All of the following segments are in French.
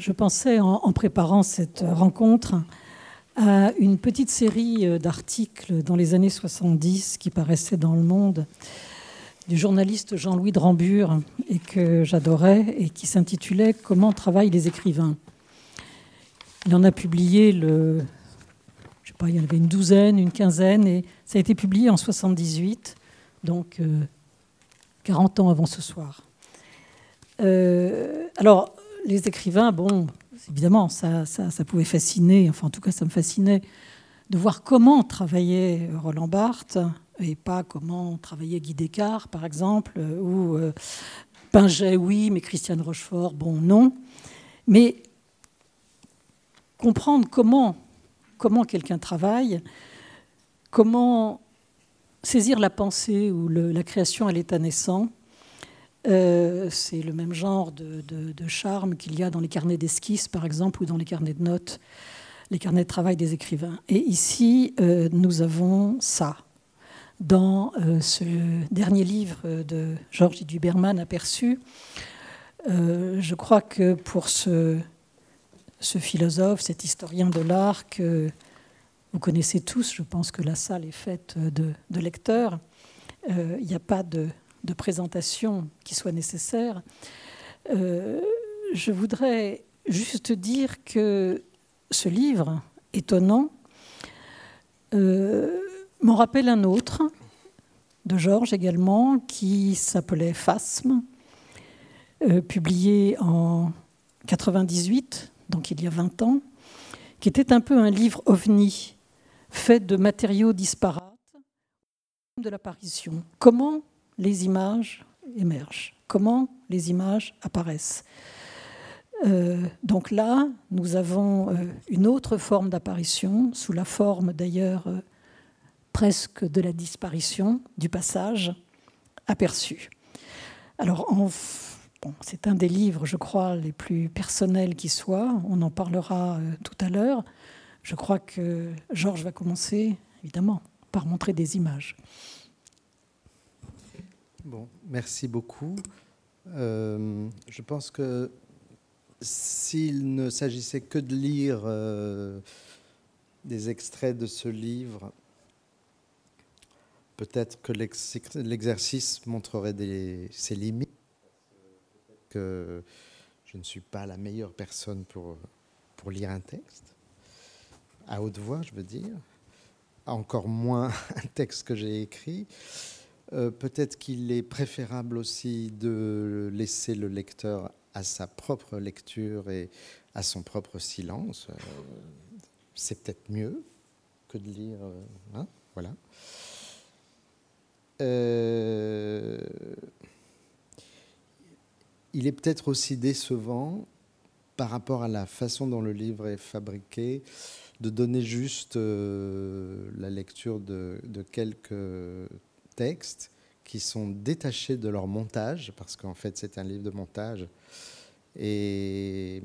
je pensais en, préparant cette rencontre à une petite série euh, d'articles dans les années 70 qui paraissaient dans le monde du journaliste Jean-Louis Drambure et que j'adorais et qui s'intitulait Comment travaillent les écrivains. Il en a publié le, je sais pas, il y en avait une douzaine, une quinzaine et ça a été publié en 78, donc 40 euh, ans avant ce soir. Euh, alors, les écrivains, bon, évidemment, ça, pouvait fasciner, enfin en tout cas ça me fascinait, de voir comment travaillait Roland Barthes et pas comment travaillait Guy Descartes, par exemple, ou euh, Pinget, oui, mais Christiane Rochefort, bon, non. Mais comprendre comment, comment quelqu'un travaille, comment saisir la pensée ou la création à l'état naissant, euh, c'est le même genre de, charme qu'il y a dans les carnets d'esquisse, par exemple, ou dans les carnets de notes, les carnets de travail des écrivains. Et ici, euh, nous avons ça. Dans euh, ce dernier livre de Georges Duberman, Aperçu, je crois que pour ce, philosophe, cet historien de l'art que vous connaissez tous, je pense que la salle est faite de lecteurs, il n'y a pas de de présentation qui soit nécessaire. Euh, je voudrais juste dire que ce livre, étonnant, euh, m'en rappelle un autre, de Georges également, qui s'appelait Phasme, euh, publié en 98, donc il y a 20 ans, qui était un peu un livre ovni, fait de matériaux disparates de l'apparition. Comment les images émergent, comment les images apparaissent. Euh, donc là, nous avons euh, une autre forme d'apparition, sous la forme d'ailleurs euh, presque de la disparition, du passage aperçu. Alors, c'est un des livres, je crois, les plus personnels qui soient. On en parlera tout à l'heure. Je crois que Georges va commencer, évidemment, par montrer des images. Bon, merci beaucoup. Euh, je pense que s'il ne s'agissait que de lire euh, des extraits de ce livre, peut-être que l'exercice montrerait ses limites, que je ne suis pas la meilleure personne pour, pour lire un texte, à haute voix, je veux dire, encore moins un texte que j'ai écrit. Euh, peut-être qu'il est préférable aussi de laisser le lecteur à sa propre lecture et à son propre silence. Euh, c'est peut-être mieux que de lire. Euh, hein, voilà. il est peut-être aussi décevant par rapport à la façon dont le livre est fabriqué, de donner juste la lecture de, de quelques textes qui sont détachés de leur montage, parce qu'en fait c'est un livre de montage. Et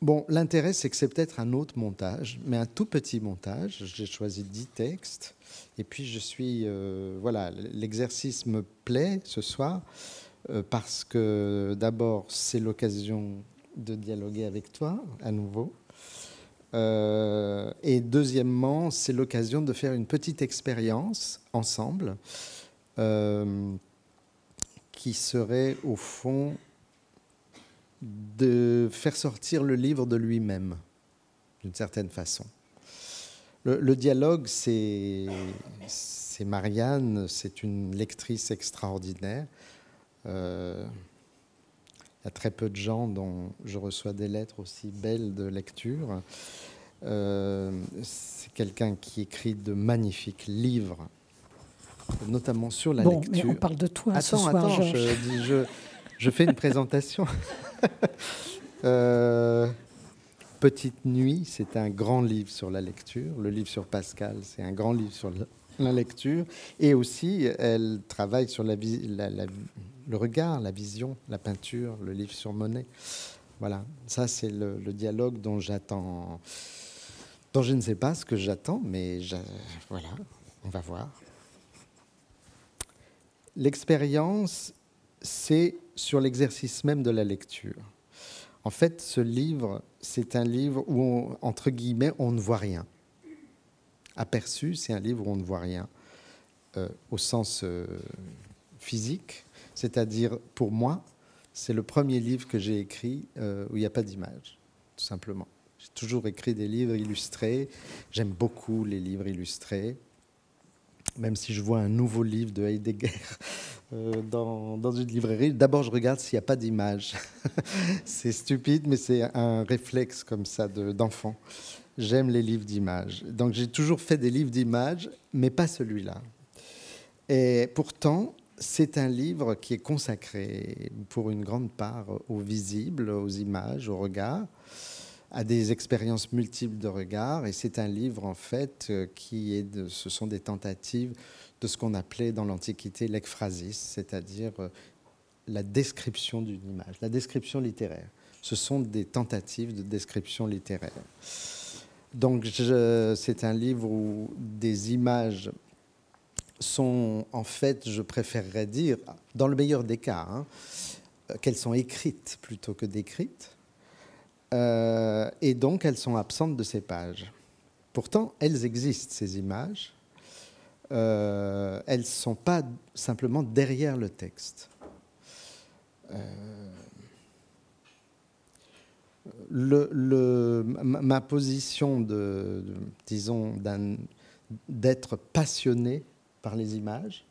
bon, l'intérêt c'est que c'est peut-être un autre montage, mais un tout petit montage. J'ai choisi dix textes, et puis je suis, euh, voilà, l'exercice me plaît ce soir, euh, parce que d'abord c'est l'occasion de dialoguer avec toi à nouveau. Euh, et deuxièmement, c'est l'occasion de faire une petite expérience ensemble euh, qui serait au fond de faire sortir le livre de lui-même, d'une certaine façon. Le, dialogue, c'est Marianne, c'est une lectrice extraordinaire. Euh, très peu de gens dont je reçois des lettres aussi belles de lecture. Euh, c'est quelqu'un qui écrit de magnifiques livres, notamment sur la bon, lecture. Mais on parle de toi attends, ce soir, attends, je, je, fais une présentation. Euh, Petite Nuit, c'est un grand livre sur la lecture. Le livre sur Pascal, c'est un grand livre sur la lecture. Et aussi, elle travaille sur la, la, la, le regard, la vision, la peinture, le livre sur Monet. Voilà, ça c'est le, dialogue dont j'attends, dont je ne sais pas ce que j'attends, mais voilà, on va voir. L'expérience, c'est sur l'exercice même de la lecture. En fait, ce livre, c'est un livre où, entre guillemets, on ne voit rien. Aperçu, c'est un livre où on ne voit rien euh, au sens euh, physique, c'est-à-dire pour moi, c'est le premier livre que j'ai écrit euh, où il n'y a pas d'image, tout simplement. J'ai toujours écrit des livres illustrés. J'aime beaucoup les livres illustrés. Même si je vois un nouveau livre de Heidegger dans, dans, une librairie, d'abord je regarde s'il n'y a pas d'image. c'est stupide, mais c'est un réflexe comme ça d'enfant. J'aime les livres d'images. Donc j'ai toujours fait des livres d'images, mais pas celui-là. Et pourtant, c'est un livre qui est consacré pour une grande part au visible, aux images, au regard, à des expériences multiples de regard. Et c'est un livre, en fait, qui est de, ce sont des tentatives de ce qu'on appelait dans l'Antiquité l'ekphrasis, c'est-à-dire euh, la description d'une image, la description littéraire. Ce sont des tentatives de description littéraire. Donc c'est un livre où des images sont en fait, je préférerais dire, dans le meilleur des cas, hein, qu'elles sont écrites plutôt que décrites, euh, et donc elles sont absentes de ces pages. Pourtant, elles existent, ces images. Euh, elles ne sont pas simplement derrière le texte. Euh, ma position de, disons, d'être passionné par les images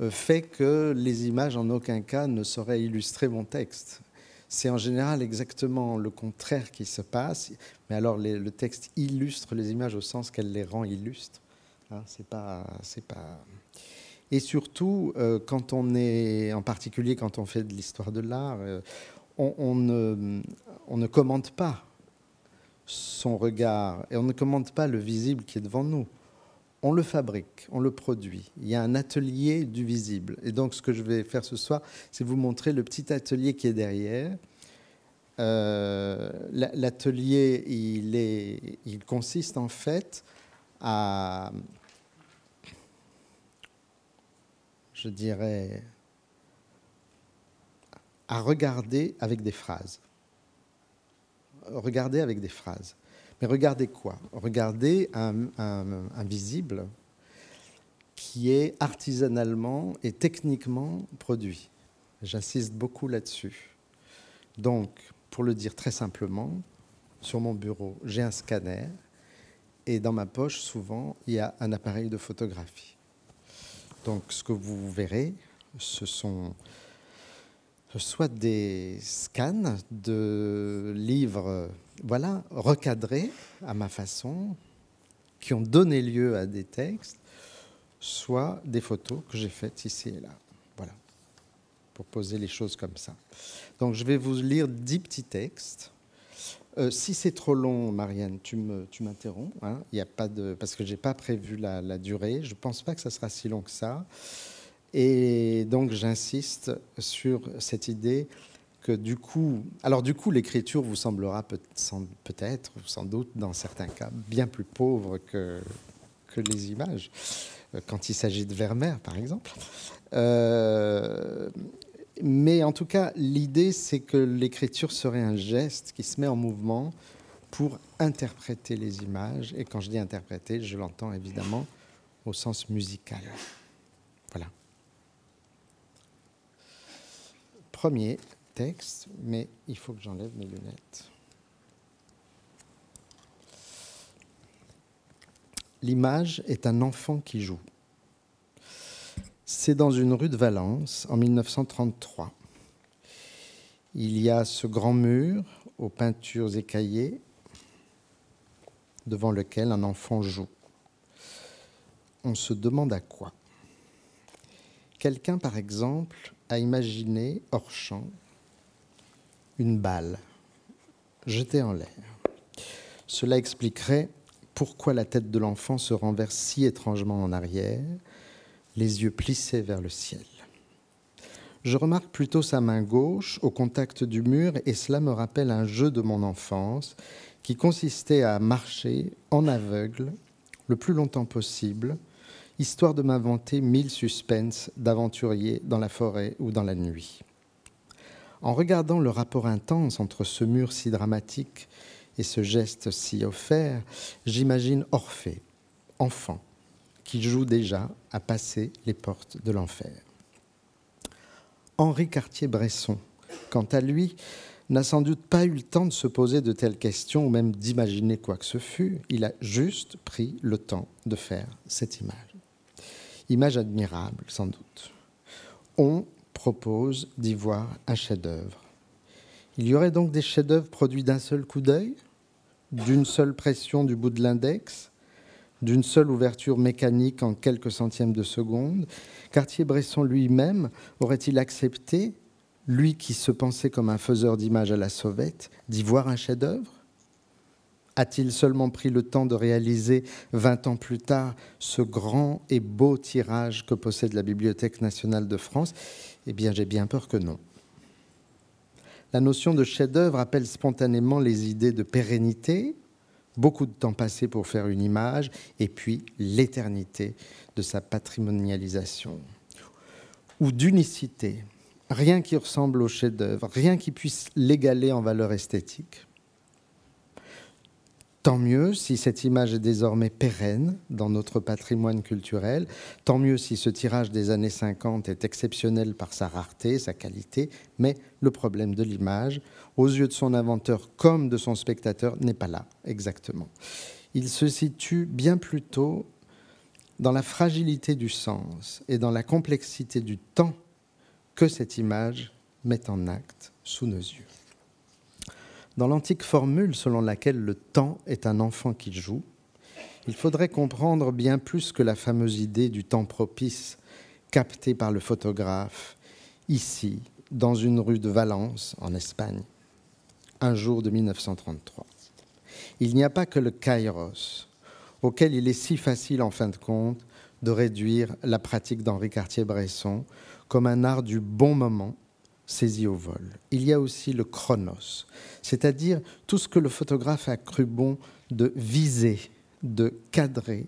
euh, fait que les images en aucun cas ne sauraient illustrer mon texte. C'est en général exactement le contraire qui se passe, mais alors le texte illustre les images au sens qu'elle les rend illustres. Hein, c'est pas, c'est pas. Et surtout, euh, quand on est, en particulier quand on fait de l'histoire de l'art, euh, on, ne, on ne commente pas son regard et on ne commente pas le visible qui est devant nous on le fabrique, on le produit. Il y a un atelier du visible. Et donc, ce que je vais faire ce soir, c'est vous montrer le petit atelier qui est derrière. Euh, l'atelier, il, il consiste en fait à, je dirais, à regarder avec des phrases. Regarder avec des phrases. Mais regardez quoi? Regardez un, visible qui est artisanalement et techniquement produit. J'insiste beaucoup là-dessus. Donc, pour le dire très simplement, sur mon bureau, j'ai un scanner et dans ma poche, souvent, il y a un appareil de photographie. Donc, ce que vous verrez, ce sont soit des scans de livres voilà, recadrés à ma façon, qui ont donné lieu à des textes, soit des photos que j'ai faites ici et là. Voilà, pour poser les choses comme ça. Donc je vais vous lire dix petits textes. Euh, si c'est trop long, Marianne, tu m'interromps. Tu hein. A pas parce que je n'ai pas prévu la, la, durée. Je ne pense pas que ça sera si long que ça. Et donc j'insiste sur cette idée que du coup, alors du coup, l'écriture vous semblera peut-être, sans doute, dans certains cas, bien plus pauvre que, les images, euh, quand il s'agit de Vermeer, par exemple. Euh, mais en tout cas, l'idée, c'est que l'écriture serait un geste qui se met en mouvement pour interpréter les images. Et quand je dis interpréter, je l'entends évidemment au sens musical. Voilà. Premier, texte, mais il faut que j'enlève mes lunettes. L'image est un enfant qui joue. C'est dans une rue de Valence en 1933. Il y a ce grand mur aux peintures écaillées devant lequel un enfant joue. On se demande à quoi. Quelqu'un, par exemple, a imaginé, hors champ, une balle jetée en l'air. Cela expliquerait pourquoi la tête de l'enfant se renverse si étrangement en arrière, les yeux plissés vers le ciel. Je remarque plutôt sa main gauche au contact du mur et cela me rappelle un jeu de mon enfance qui consistait à marcher en aveugle le plus longtemps possible, histoire de m'inventer mille suspens d'aventuriers dans la forêt ou dans la nuit. En regardant le rapport intense entre ce mur si dramatique et ce geste si offert, j'imagine Orphée, enfant, qui joue déjà à passer les portes de l'enfer. Henri Cartier-Bresson, quant à lui, n'a sans doute pas eu le temps de se poser de telles questions ou même d'imaginer quoi que ce fût. Il a juste pris le temps de faire cette image. Image admirable, sans doute. On propose d'y voir un chef-d'œuvre. Il y aurait donc des chefs-d'œuvre produits d'un seul coup d'œil, d'une seule pression du bout de l'index, d'une seule ouverture mécanique en quelques centièmes de seconde. Cartier-Bresson lui-même aurait-il accepté lui qui se pensait comme un faiseur d'images à la sauvette, d'y voir un chef-d'œuvre? A-t-il seulement pris le temps de réaliser, vingt ans plus tard, ce grand et beau tirage que possède la Bibliothèque nationale de France? Eh bien, j'ai bien peur que non. La notion de chef-d'œuvre appelle spontanément les idées de pérennité, beaucoup de temps passé pour faire une image, et puis l'éternité de sa patrimonialisation, ou d'unicité, rien qui ressemble au chef-d'œuvre, rien qui puisse l'égaler en valeur esthétique. Tant mieux si cette image est désormais pérenne dans notre patrimoine culturel, tant mieux si ce tirage des années 50 est exceptionnel par sa rareté, sa qualité, mais le problème de l'image, aux yeux de son inventeur comme de son spectateur, n'est pas là exactement. Il se situe bien plutôt dans la fragilité du sens et dans la complexité du temps que cette image met en acte sous nos yeux. Dans l'antique formule selon laquelle le temps est un enfant qui joue, il faudrait comprendre bien plus que la fameuse idée du temps propice captée par le photographe ici, dans une rue de Valence, en Espagne, un jour de 1933. Il n'y a pas que le kairos, auquel il est si facile en fin de compte de réduire la pratique d'Henri Cartier-Bresson comme un art du bon moment saisi au vol. Il y a aussi le chronos, c'est-à-dire tout ce que le photographe a cru bon de viser, de cadrer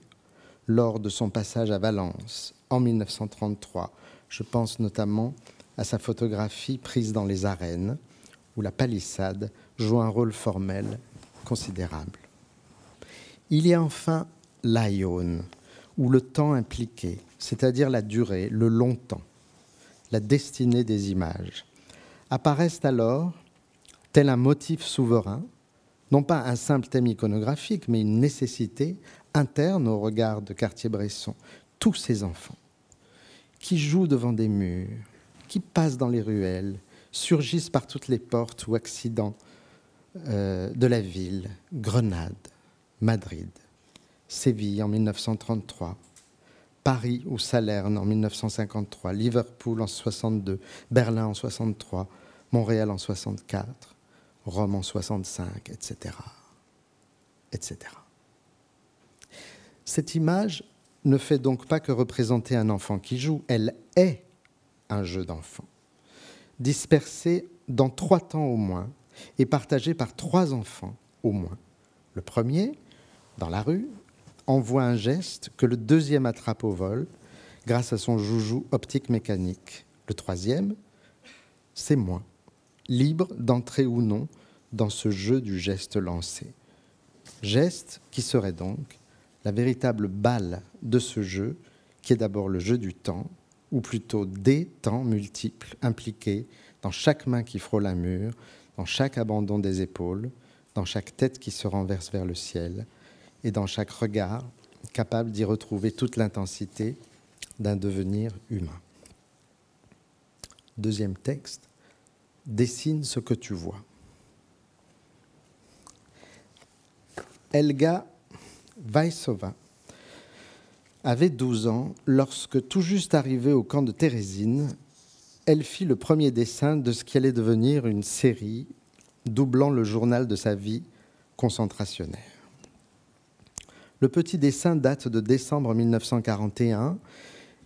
lors de son passage à Valence en 1933. Je pense notamment à sa photographie prise dans les arènes, où la palissade joue un rôle formel considérable. Il y a enfin l'aion, ou le temps impliqué, c'est-à-dire la durée, le long temps la destinée des images. Apparaissent alors, tel un motif souverain, non pas un simple thème iconographique, mais une nécessité interne au regard de Cartier-Bresson, tous ces enfants qui jouent devant des murs, qui passent dans les ruelles, surgissent par toutes les portes ou accidents euh, de la ville, Grenade, Madrid, Séville en 1933, Paris ou Salerne en 1953, Liverpool en 62, Berlin en 63, Montréal en 64, Rome en 65, etc. etc. Cette image ne fait donc pas que représenter un enfant qui joue, elle est un jeu d'enfant, dispersé dans trois temps au moins et partagé par trois enfants au moins. Le premier, dans la rue, envoie un geste que le deuxième attrape au vol grâce à son joujou optique mécanique. Le troisième, c'est moi, libre d'entrer ou non dans ce jeu du geste lancé. Geste qui serait donc la véritable balle de ce jeu, qui est d'abord le jeu du temps, ou plutôt des temps multiples impliqués dans chaque main qui frôle un mur, dans chaque abandon des épaules, dans chaque tête qui se renverse vers le ciel, et dans chaque regard, capable d'y retrouver toute l'intensité d'un devenir humain. Deuxième texte, dessine ce que tu vois. Elga Vaisova avait 12 ans lorsque, tout juste arrivée au camp de Thérésine, elle fit le premier dessin de ce qui allait devenir une série doublant le journal de sa vie concentrationnaire. Le petit dessin date de décembre 1941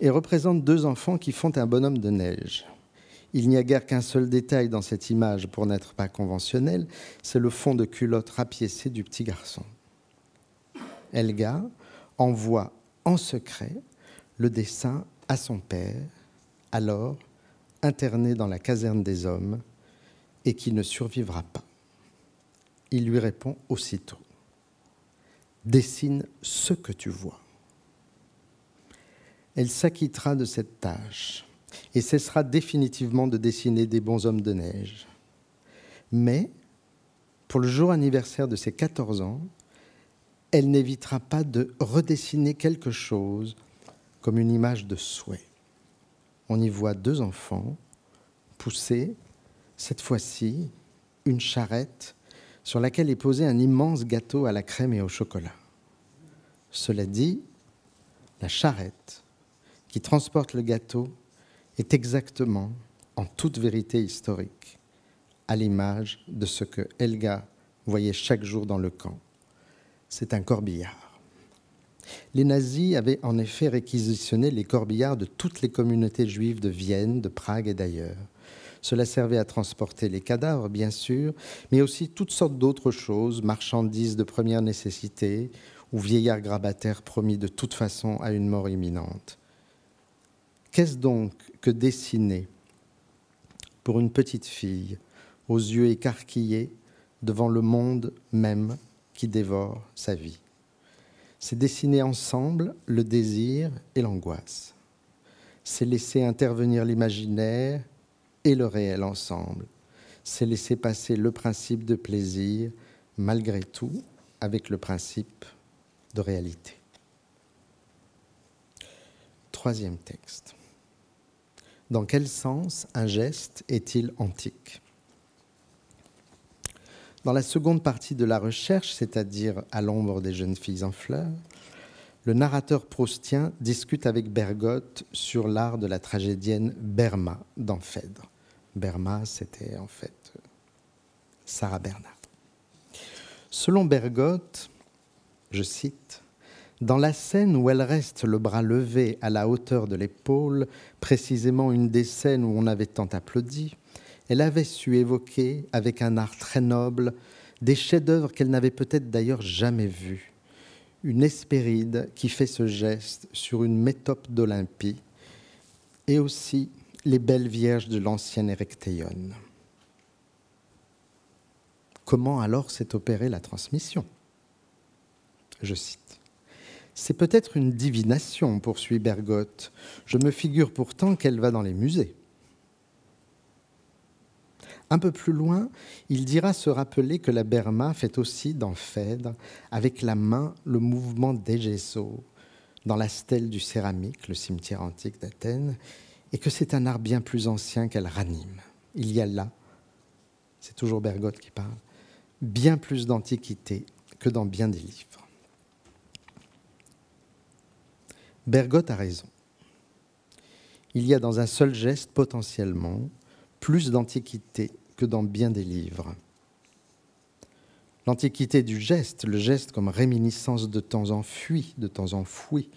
et représente deux enfants qui font un bonhomme de neige. Il n'y a guère qu'un seul détail dans cette image pour n'être pas conventionnel, c'est le fond de culotte rapiécé du petit garçon. Elga envoie en secret le dessin à son père, alors interné dans la caserne des hommes, et qui ne survivra pas. Il lui répond aussitôt. Dessine ce que tu vois. Elle s'acquittera de cette tâche et cessera définitivement de dessiner des bons hommes de neige. Mais, pour le jour anniversaire de ses 14 ans, elle n'évitera pas de redessiner quelque chose comme une image de souhait. On y voit deux enfants pousser, cette fois-ci, une charrette sur laquelle est posé un immense gâteau à la crème et au chocolat. Cela dit, la charrette qui transporte le gâteau est exactement, en toute vérité historique, à l'image de ce que Elga voyait chaque jour dans le camp. C'est un corbillard. Les nazis avaient en effet réquisitionné les corbillards de toutes les communautés juives de Vienne, de Prague et d'ailleurs. Cela servait à transporter les cadavres, bien sûr, mais aussi toutes sortes d'autres choses, marchandises de première nécessité ou vieillards grabataires promis de toute façon à une mort imminente. Qu'est-ce donc que dessiner pour une petite fille aux yeux écarquillés devant le monde même qui dévore sa vie C'est dessiner ensemble le désir et l'angoisse. C'est laisser intervenir l'imaginaire et le réel ensemble. C'est laisser passer le principe de plaisir, malgré tout, avec le principe de réalité. Troisième texte. Dans quel sens un geste est-il antique? Dans la seconde partie de la recherche, c'est-à-dire à, l'ombre des jeunes filles en fleurs, le narrateur proustien discute avec Bergotte sur l'art de la tragédienne Berma dans Phèdre. Berma, c'était en fait Sarah Bernard. Selon Bergotte, je cite, dans la scène où elle reste le bras levé à la hauteur de l'épaule, précisément une des scènes où on avait tant applaudi, elle avait su évoquer, avec un art très noble, des chefs-d'œuvre qu'elle n'avait peut-être d'ailleurs jamais vus. Une Hespéride qui fait ce geste sur une métope d'Olympie, et aussi les belles vierges de l'ancienne Erectéion. Comment alors s'est opérée la transmission? Je cite. C'est peut-être une divination, poursuit Bergotte. Je me figure pourtant qu'elle va dans les musées. Un peu plus loin, il dira se rappeler que la Berma fait aussi dans Phèdre, avec la main, le mouvement d'Egesso, dans la stèle du céramique, le cimetière antique d'Athènes, et que c'est un art bien plus ancien qu'elle ranime. Il y a là, c'est toujours Bergotte qui parle, bien plus d'antiquité que dans bien des livres. Bergotte a raison. Il y a dans un seul geste potentiellement plus d'antiquité que dans bien des livres. L'antiquité du geste, le geste comme réminiscence de temps enfui, de temps enfoui,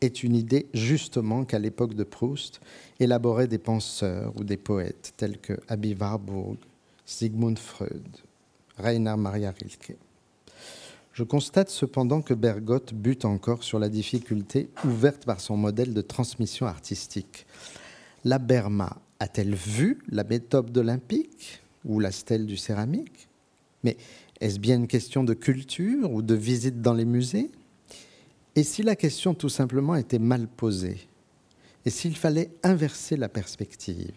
est une idée justement qu'à l'époque de Proust élaboraient des penseurs ou des poètes tels que Abby Warburg, Sigmund Freud, Rainer Maria Rilke. Je constate cependant que Bergotte bute encore sur la difficulté ouverte par son modèle de transmission artistique. La Berma a-t-elle vu la méthode olympique ou la stèle du céramique? Mais est-ce bien une question de culture ou de visite dans les musées? Et si la question tout simplement était mal posée? Et s'il fallait inverser la perspective?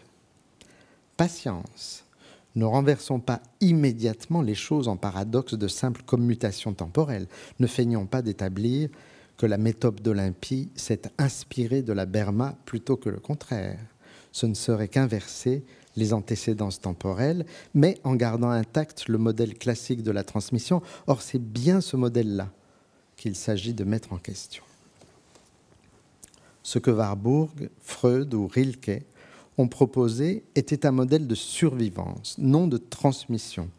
Patience. Ne renversons pas immédiatement les choses en paradoxe de simple commutation temporelle. Ne feignons pas d'établir que la méthode d'Olympie s'est inspirée de la Berma plutôt que le contraire. Ce ne serait qu'inverser les antécédences temporelles, mais en gardant intact le modèle classique de la transmission. Or, c'est bien ce modèle-là qu'il s'agit de mettre en question. Ce que Warburg, Freud ou Rilke ont proposé était un modèle de survivance, non de transmission.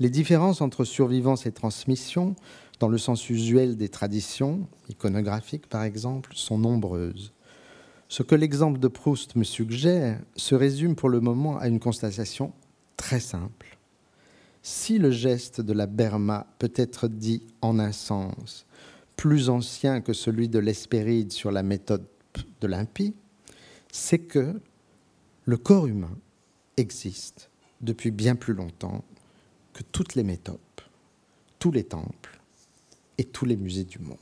Les différences entre survivance et transmission, dans le sens usuel des traditions, iconographiques par exemple, sont nombreuses. Ce que l'exemple de Proust me suggère se résume pour le moment à une constatation très simple si le geste de la Berma peut être dit en un sens plus ancien que celui de l'Hespéride sur la méthode d'Olympie, c'est que le corps humain existe depuis bien plus longtemps que toutes les métopes, tous les temples et tous les musées du monde.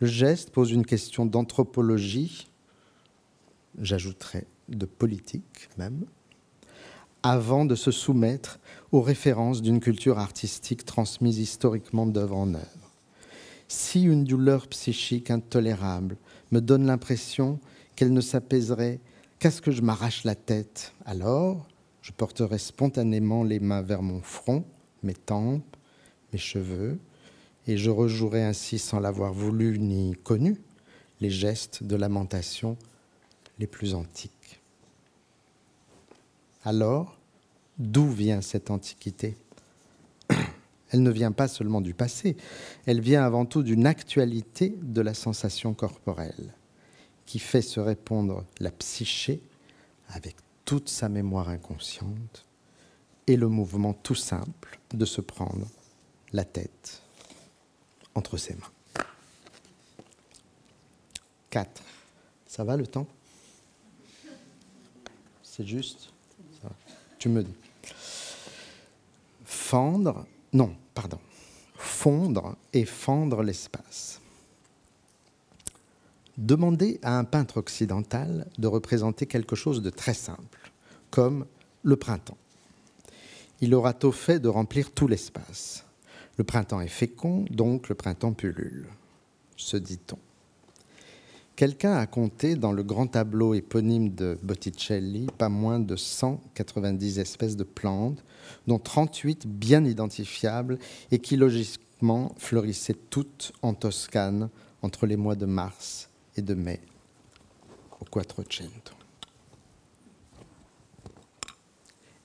Le geste pose une question d'anthropologie, j'ajouterais de politique même, avant de se soumettre aux références d'une culture artistique transmise historiquement d'œuvre en œuvre. Si une douleur psychique intolérable me donne l'impression qu'elle ne s'apaiserait qu'à ce que je m'arrache la tête, alors je porterai spontanément les mains vers mon front, mes tempes, mes cheveux, et je rejouerai ainsi sans l'avoir voulu ni connu les gestes de lamentation les plus antiques. Alors, d'où vient cette antiquité? Elle ne vient pas seulement du passé, elle vient avant tout d'une actualité de la sensation corporelle qui fait se répondre la psyché avec toute sa mémoire inconsciente et le mouvement tout simple de se prendre la tête entre ses mains. 4. Ça va le temps? C'est juste? Tu me dis. Fendre, non, pardon. Fondre et fendre l'espace. Demandez à un peintre occidental de représenter quelque chose de très simple, comme le printemps. Il aura tôt fait de remplir tout l'espace. Le printemps est fécond, donc le printemps pullule, se dit-on. Quelqu'un a compté dans le grand tableau éponyme de Botticelli pas moins de 190 espèces de plantes, dont 38 bien identifiables et qui logiquement fleurissaient toutes en Toscane entre les mois de mars et de mai au Quattrocento.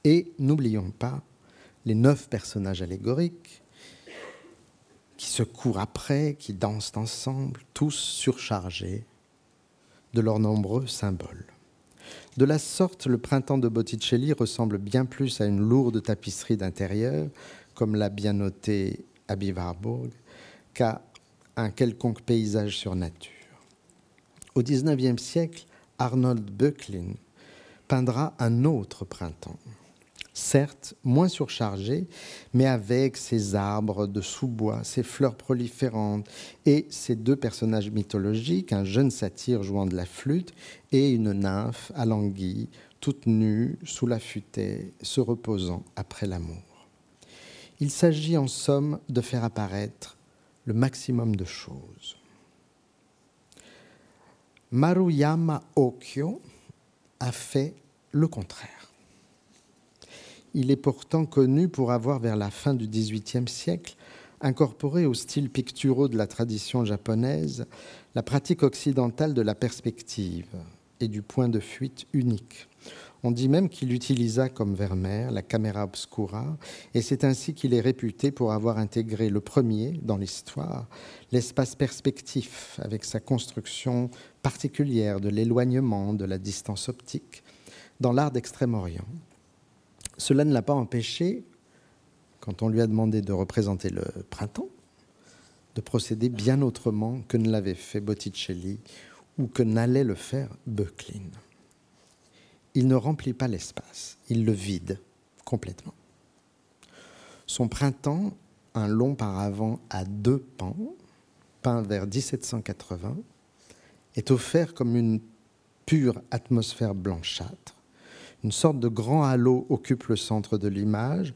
Et n'oublions pas les neuf personnages allégoriques qui se courent après, qui dansent ensemble, tous surchargés de leurs nombreux symboles. De la sorte, le printemps de Botticelli ressemble bien plus à une lourde tapisserie d'intérieur, comme l'a bien noté Abby Warburg, qu'à un quelconque paysage sur nature. Au XIXe siècle, Arnold Böcklin peindra un autre printemps certes moins surchargé, mais avec ses arbres de sous-bois, ses fleurs proliférantes et ses deux personnages mythologiques, un jeune satyre jouant de la flûte et une nymphe à l'anguille, toute nue sous la futaie, se reposant après l'amour. Il s'agit en somme de faire apparaître le maximum de choses. Maruyama Okyo a fait le contraire. Il est pourtant connu pour avoir, vers la fin du XVIIIe siècle, incorporé au style picturaux de la tradition japonaise la pratique occidentale de la perspective et du point de fuite unique. On dit même qu'il utilisa comme Vermeer la caméra obscura, et c'est ainsi qu'il est réputé pour avoir intégré le premier dans l'histoire l'espace perspectif, avec sa construction particulière de l'éloignement, de la distance optique, dans l'art d'Extrême-Orient. Cela ne l'a pas empêché, quand on lui a demandé de représenter le printemps, de procéder bien autrement que ne l'avait fait Botticelli ou que n'allait le faire Böcklin. Il ne remplit pas l'espace, il le vide complètement. Son printemps, un long paravent à deux pans, peint vers 1780, est offert comme une pure atmosphère blanchâtre une sorte de grand halo occupe le centre de l'image,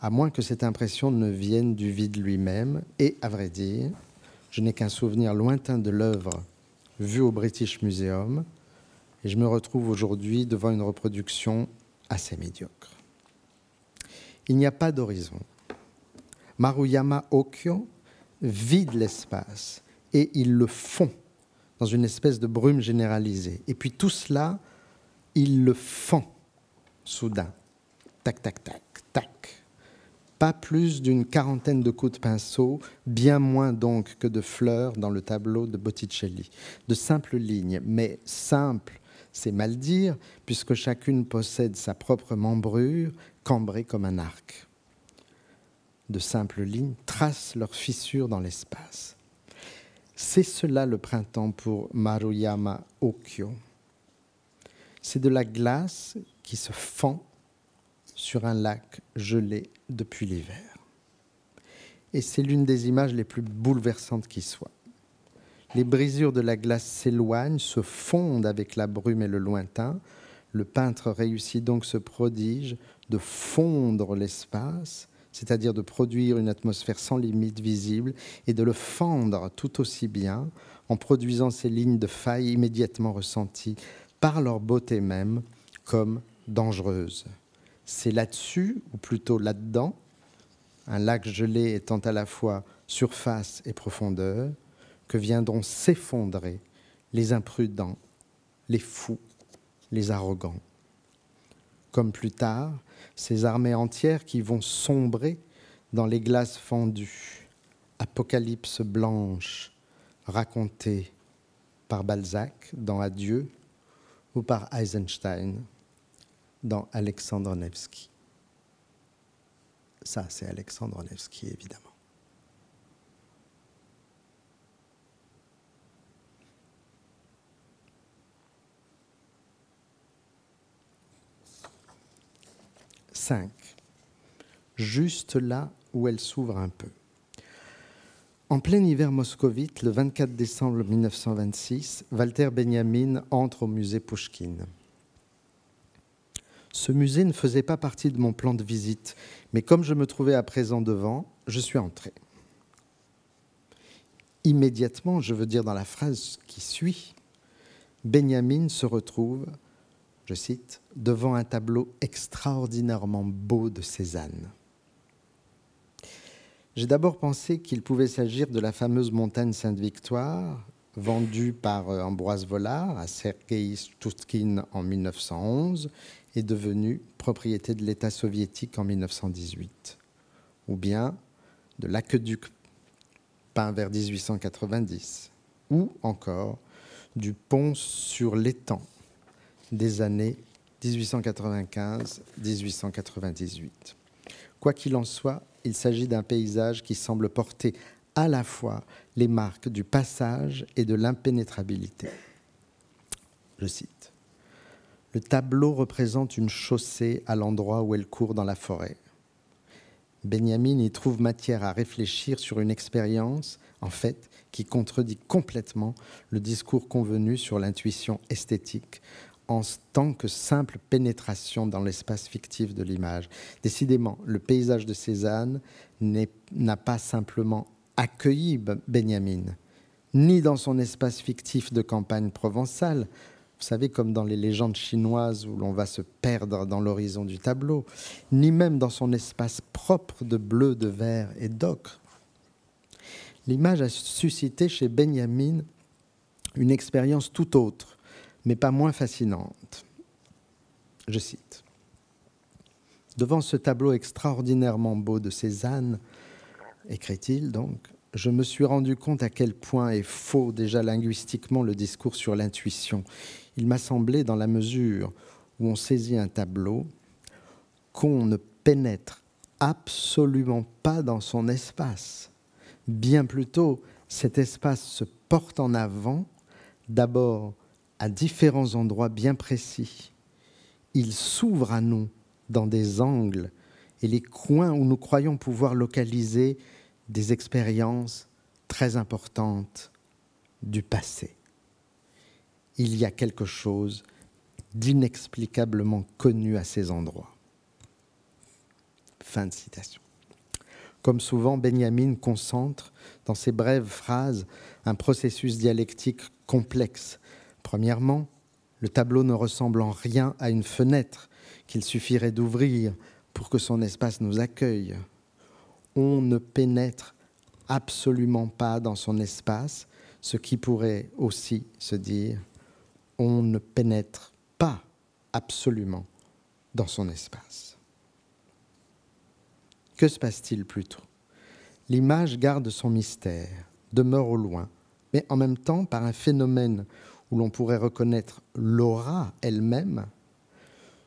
à moins que cette impression ne vienne du vide lui-même. Et, à vrai dire, je n'ai qu'un souvenir lointain de l'œuvre vue au British Museum, et je me retrouve aujourd'hui devant une reproduction assez médiocre. Il n'y a pas d'horizon. Maruyama Okyo vide l'espace et il le fond dans une espèce de brume généralisée. Et puis tout cela, il le fend soudain. Tac, tac, tac, tac. Pas plus d'une quarantaine de coups de pinceau, bien moins donc que de fleurs dans le tableau de Botticelli. De simples lignes, mais simples, c'est mal dire, puisque chacune possède sa propre membrure, cambrée comme un arc. De simples lignes tracent leurs fissures dans l'espace. C'est cela le printemps pour Maruyama Okyo. C'est de la glace qui se fend sur un lac gelé depuis l'hiver. Et c'est l'une des images les plus bouleversantes qui soient. Les brisures de la glace s'éloignent, se fondent avec la brume et le lointain. Le peintre réussit donc ce prodige de fondre l'espace, c'est-à-dire de produire une atmosphère sans limite visible et de le fendre tout aussi bien en produisant ces lignes de faille immédiatement ressenties par leur beauté même comme dangereuses. C'est là-dessus, ou plutôt là-dedans, un lac gelé étant à la fois surface et profondeur, viendront s'effondrer les imprudents, les fous, les arrogants. Comme plus tard, ces armées entières qui vont sombrer dans les glaces fendues, apocalypse blanche racontée par Balzac dans Adieu ou par Eisenstein dans Alexandre Nevsky. Ça, c'est Alexandre Nevsky, évidemment. Cinq. Juste là où elle s'ouvre un peu. En plein hiver moscovite, le 24 décembre 1926, Walter Benjamin entre au musée Pushkin. Ce musée ne faisait pas partie de mon plan de visite, mais comme je me trouvais à présent devant, je suis entré. Immédiatement, je veux dire dans la phrase qui suit, Benjamin se retrouve, je cite, devant un tableau extraordinairement beau de Cézanne. J'ai d'abord pensé qu'il pouvait s'agir de la fameuse montagne Sainte-Victoire, vendue par euh, Ambroise Vollard à Sergei Stoutkin en 1911 est devenue propriété de l'État soviétique en 1918, ou bien de l'aqueduc peint vers 1890, ou encore du pont sur l'étang des années 1895-1898. Quoi qu'il en soit, il s'agit d'un paysage qui semble porter à la fois les marques du passage et de l'impénétrabilité. Je cite. Le tableau représente une chaussée à l'endroit où elle court dans la forêt. Benjamin y trouve matière à réfléchir sur une expérience, en fait, qui contredit complètement le discours convenu sur l'intuition esthétique tant que simple pénétration dans l'espace fictif de l'image. Décidément, le paysage de Cézanne n'a pas simplement accueilli Benjamin, ni dans son espace fictif de campagne provençale, vous savez, comme dans les légendes chinoises où l'on va se perdre dans l'horizon du tableau, ni même dans son espace propre de bleu, de vert et d'ocre. L'image a suscité chez Benjamin une expérience tout autre, mais pas moins fascinante. Je cite. Devant ce tableau extraordinairement beau de Cézanne, écrit-il donc, je me suis rendu compte à quel point est faux déjà linguistiquement le discours sur l'intuition il m'a semblé, dans la mesure où on saisit un tableau, qu'on ne pénètre absolument pas dans son espace. Bien plutôt, cet espace se porte en avant, d'abord à différents endroits bien précis. Il s'ouvre à nous dans des angles et les coins où nous croyons pouvoir localiser des expériences très importantes du passé il y a quelque chose d'inexplicablement connu à ces endroits. Fin de citation. Comme souvent, Benjamin concentre dans ses brèves phrases un processus dialectique complexe. Premièrement, le tableau ne ressemble en rien à une fenêtre qu'il suffirait d'ouvrir pour que son espace nous accueille. On ne pénètre absolument pas dans son espace, ce qui pourrait aussi se dire on ne pénètre pas absolument dans son espace. Que se passe-t-il plutôt? L'image garde son mystère, demeure au loin, mais en même temps, par un phénomène où l'on pourrait reconnaître l'aura elle-même,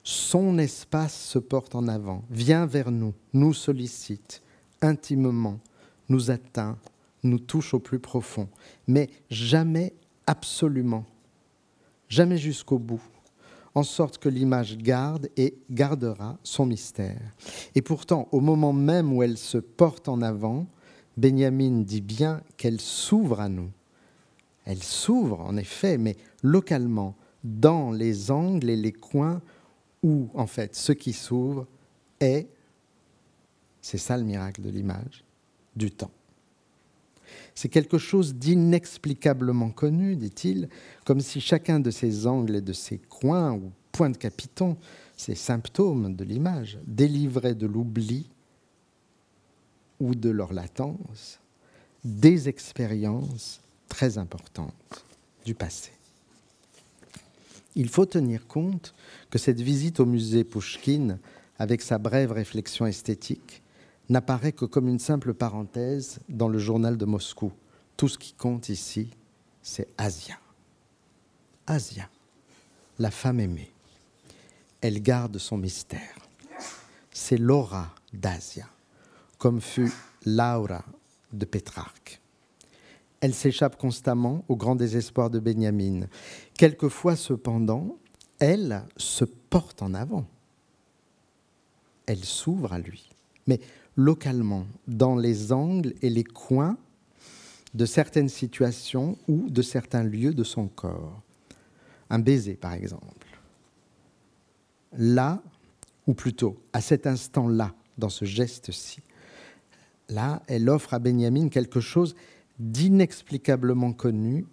son espace se porte en avant, vient vers nous, nous sollicite intimement, nous atteint, nous touche au plus profond, mais jamais absolument jamais jusqu'au bout, en sorte que l'image garde et gardera son mystère. Et pourtant, au moment même où elle se porte en avant, Benjamin dit bien qu'elle s'ouvre à nous. Elle s'ouvre, en effet, mais localement, dans les angles et les coins où, en fait, ce qui s'ouvre est, c'est ça le miracle de l'image, du temps. C'est quelque chose d'inexplicablement connu, dit-il, comme si chacun de ces angles et de ces coins ou points de capiton, ces symptômes de l'image, délivrait de l'oubli ou de leur latence des expériences très importantes du passé. Il faut tenir compte que cette visite au musée Pouchkine, avec sa brève réflexion esthétique, n'apparaît que comme une simple parenthèse dans le journal de Moscou. Tout ce qui compte ici, c'est Asia. Asia, la femme aimée. Elle garde son mystère. C'est l'aura d'Asia, comme fut Laura de Pétrarque. Elle s'échappe constamment au grand désespoir de Benjamin. Quelquefois, cependant, elle se porte en avant. Elle s'ouvre à lui. Mais localement, dans les angles et les coins de certaines situations ou de certains lieux de son corps. Un baiser, par exemple. Là, ou plutôt à cet instant-là, dans ce geste-ci, là, elle offre à Benjamin quelque chose d'inexplicablement connu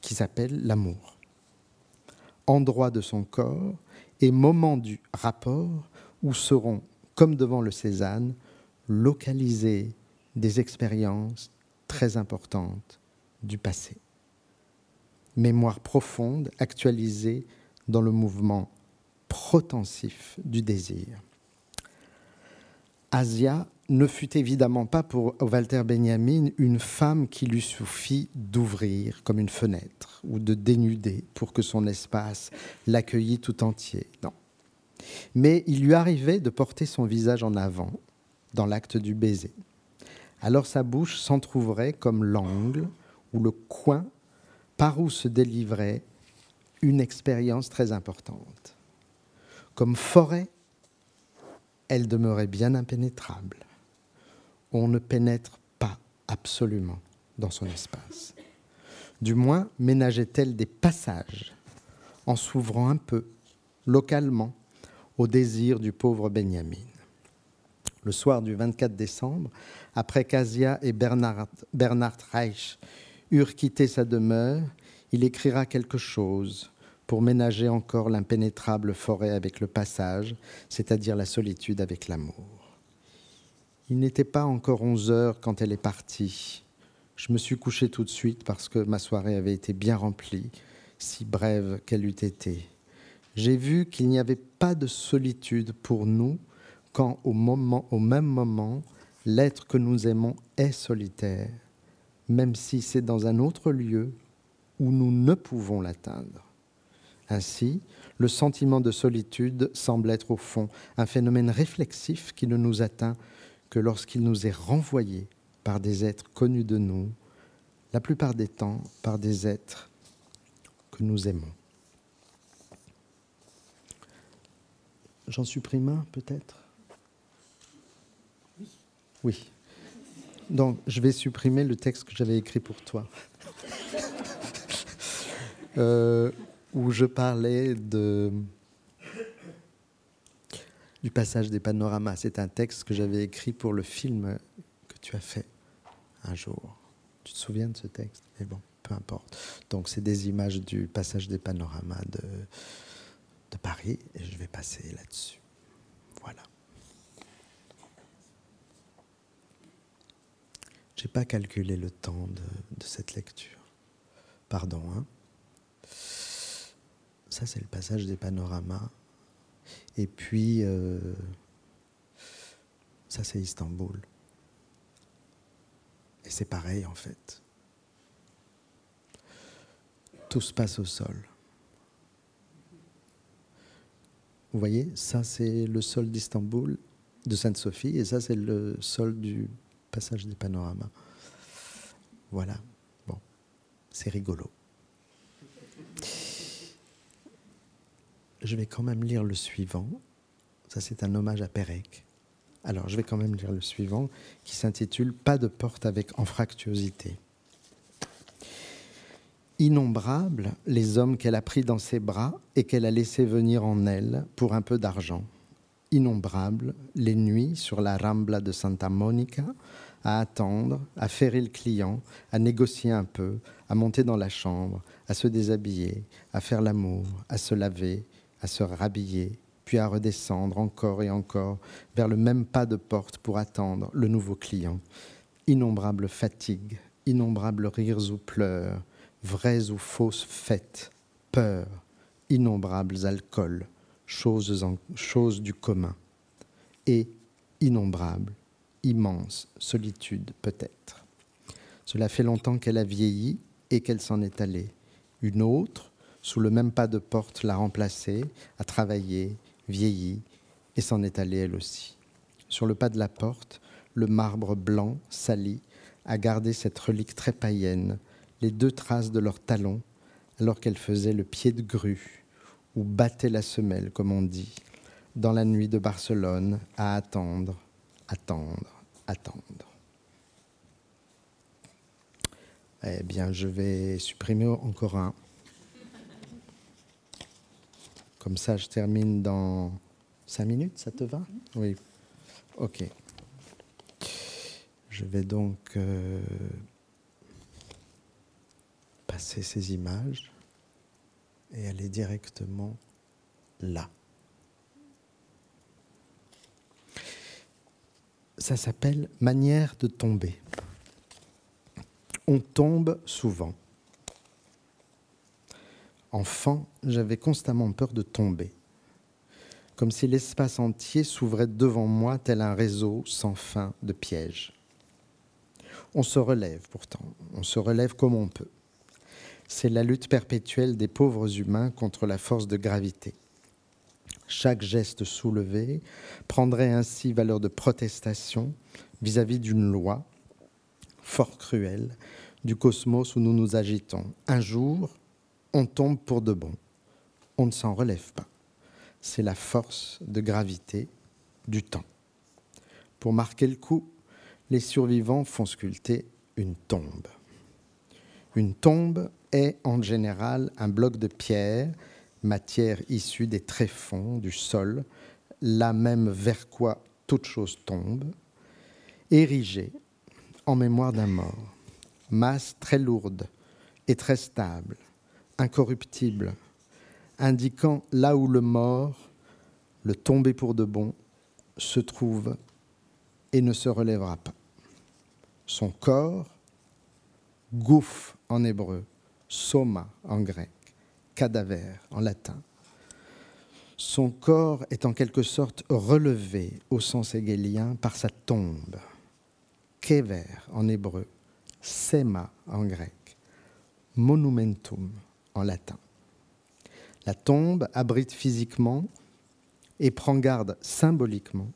qui s'appelle l'amour. Endroit de son corps et moment du rapport où seront, comme devant le Cézanne, localiser des expériences très importantes du passé. Mémoire profonde actualisée dans le mouvement protensif du désir. Asia ne fut évidemment pas pour Walter Benjamin une femme qui lui suffit d'ouvrir comme une fenêtre ou de dénuder pour que son espace l'accueillît tout entier. Non. Mais il lui arrivait de porter son visage en avant dans l'acte du baiser. Alors sa bouche s'entr'ouvrait comme l'angle ou le coin par où se délivrait une expérience très importante. Comme forêt, elle demeurait bien impénétrable. On ne pénètre pas absolument dans son espace. Du moins, ménageait-elle des passages en s'ouvrant un peu, localement, au désir du pauvre Benjamin le soir du 24 décembre, après qu'Asia et Bernard, Bernard Reich eurent quitté sa demeure, il écrira quelque chose pour ménager encore l'impénétrable forêt avec le passage, c'est-à-dire la solitude avec l'amour. Il n'était pas encore onze heures quand elle est partie. Je me suis couché tout de suite parce que ma soirée avait été bien remplie, si brève qu'elle eût été. J'ai vu qu'il n'y avait pas de solitude pour nous quand au, moment, au même moment, l'être que nous aimons est solitaire, même si c'est dans un autre lieu où nous ne pouvons l'atteindre. Ainsi, le sentiment de solitude semble être au fond un phénomène réflexif qui ne nous atteint que lorsqu'il nous est renvoyé par des êtres connus de nous, la plupart des temps par des êtres que nous aimons. J'en supprime un peut-être? Oui. Donc, je vais supprimer le texte que j'avais écrit pour toi, euh, où je parlais de, du passage des panoramas. C'est un texte que j'avais écrit pour le film que tu as fait un jour. Tu te souviens de ce texte? Mais bon, peu importe. Donc, c'est des images du passage des panoramas de, de Paris, et je vais passer là-dessus. Voilà. Je n'ai pas calculé le temps de, cette lecture. Pardon. Hein. Ça, c'est le passage des panoramas. Et puis, euh, ça, c'est Istanbul. Et c'est pareil, en fait. Tout se passe au sol. Vous voyez, ça, c'est le sol d'Istanbul, de Sainte-Sophie, et ça, c'est le sol du passage des panoramas. Voilà. Bon, c'est rigolo. Je vais quand même lire le suivant. Ça, c'est un hommage à Pérec. Alors, je vais quand même lire le suivant, qui s'intitule Pas de porte avec anfractuosité. Innombrables les hommes qu'elle a pris dans ses bras et qu'elle a laissé venir en elle pour un peu d'argent. Innombrables les nuits sur la Rambla de Santa Monica à attendre, à ferrer le client, à négocier un peu, à monter dans la chambre, à se déshabiller, à faire l'amour, à se laver, à se rhabiller, puis à redescendre encore et encore vers le même pas de porte pour attendre le nouveau client. Innombrables fatigues, innombrables rires ou pleurs, vraies ou fausses fêtes, peurs, innombrables alcools, choses, choses du commun, et innombrables, immenses solitudes peut-être. Cela fait longtemps qu'elle a vieilli et qu'elle s'en est allée. Une autre, sous le même pas de porte, l'a remplacée, a travaillé, vieilli, et s'en est allée elle aussi. Sur le pas de la porte, le marbre blanc, sali, a gardé cette relique très païenne, les deux traces de leurs talons, alors qu'elle faisait le pied de grue, ou battait la semelle, comme on dit, dans la nuit de Barcelone, à attendre, attendre, attendre. Eh bien, je vais supprimer encore un. Comme ça, je termine dans cinq minutes, ça te va? Oui. Ok. Je vais donc euh, passer ces images et aller directement là. Ça s'appelle manière de tomber. On tombe souvent. Enfant, j'avais constamment peur de tomber, comme si l'espace entier s'ouvrait devant moi tel un réseau sans fin de pièges. On se relève pourtant, on se relève comme on peut. C'est la lutte perpétuelle des pauvres humains contre la force de gravité. Chaque geste soulevé prendrait ainsi valeur de protestation vis-à-vis d'une loi fort cruelle du cosmos où nous nous agitons. Un jour, on tombe pour de bon. On ne s'en relève pas. C'est la force de gravité du temps. Pour marquer le coup, les survivants font sculpter une tombe. Une tombe est en général un bloc de pierre matière issue des tréfonds du sol, là même vers quoi toute chose tombe, érigée en mémoire d'un mort, masse très lourde et très stable, incorruptible, indiquant là où le mort, le tombé pour de bon, se trouve et ne se relèvera pas. Son corps, gouffre en hébreu, soma en grec, cadaver en latin. Son corps est en quelque sorte relevé au sens hegelien par sa tombe. Kever en hébreu, sema en grec, monumentum latin. La tombe abrite physiquement et prend garde symboliquement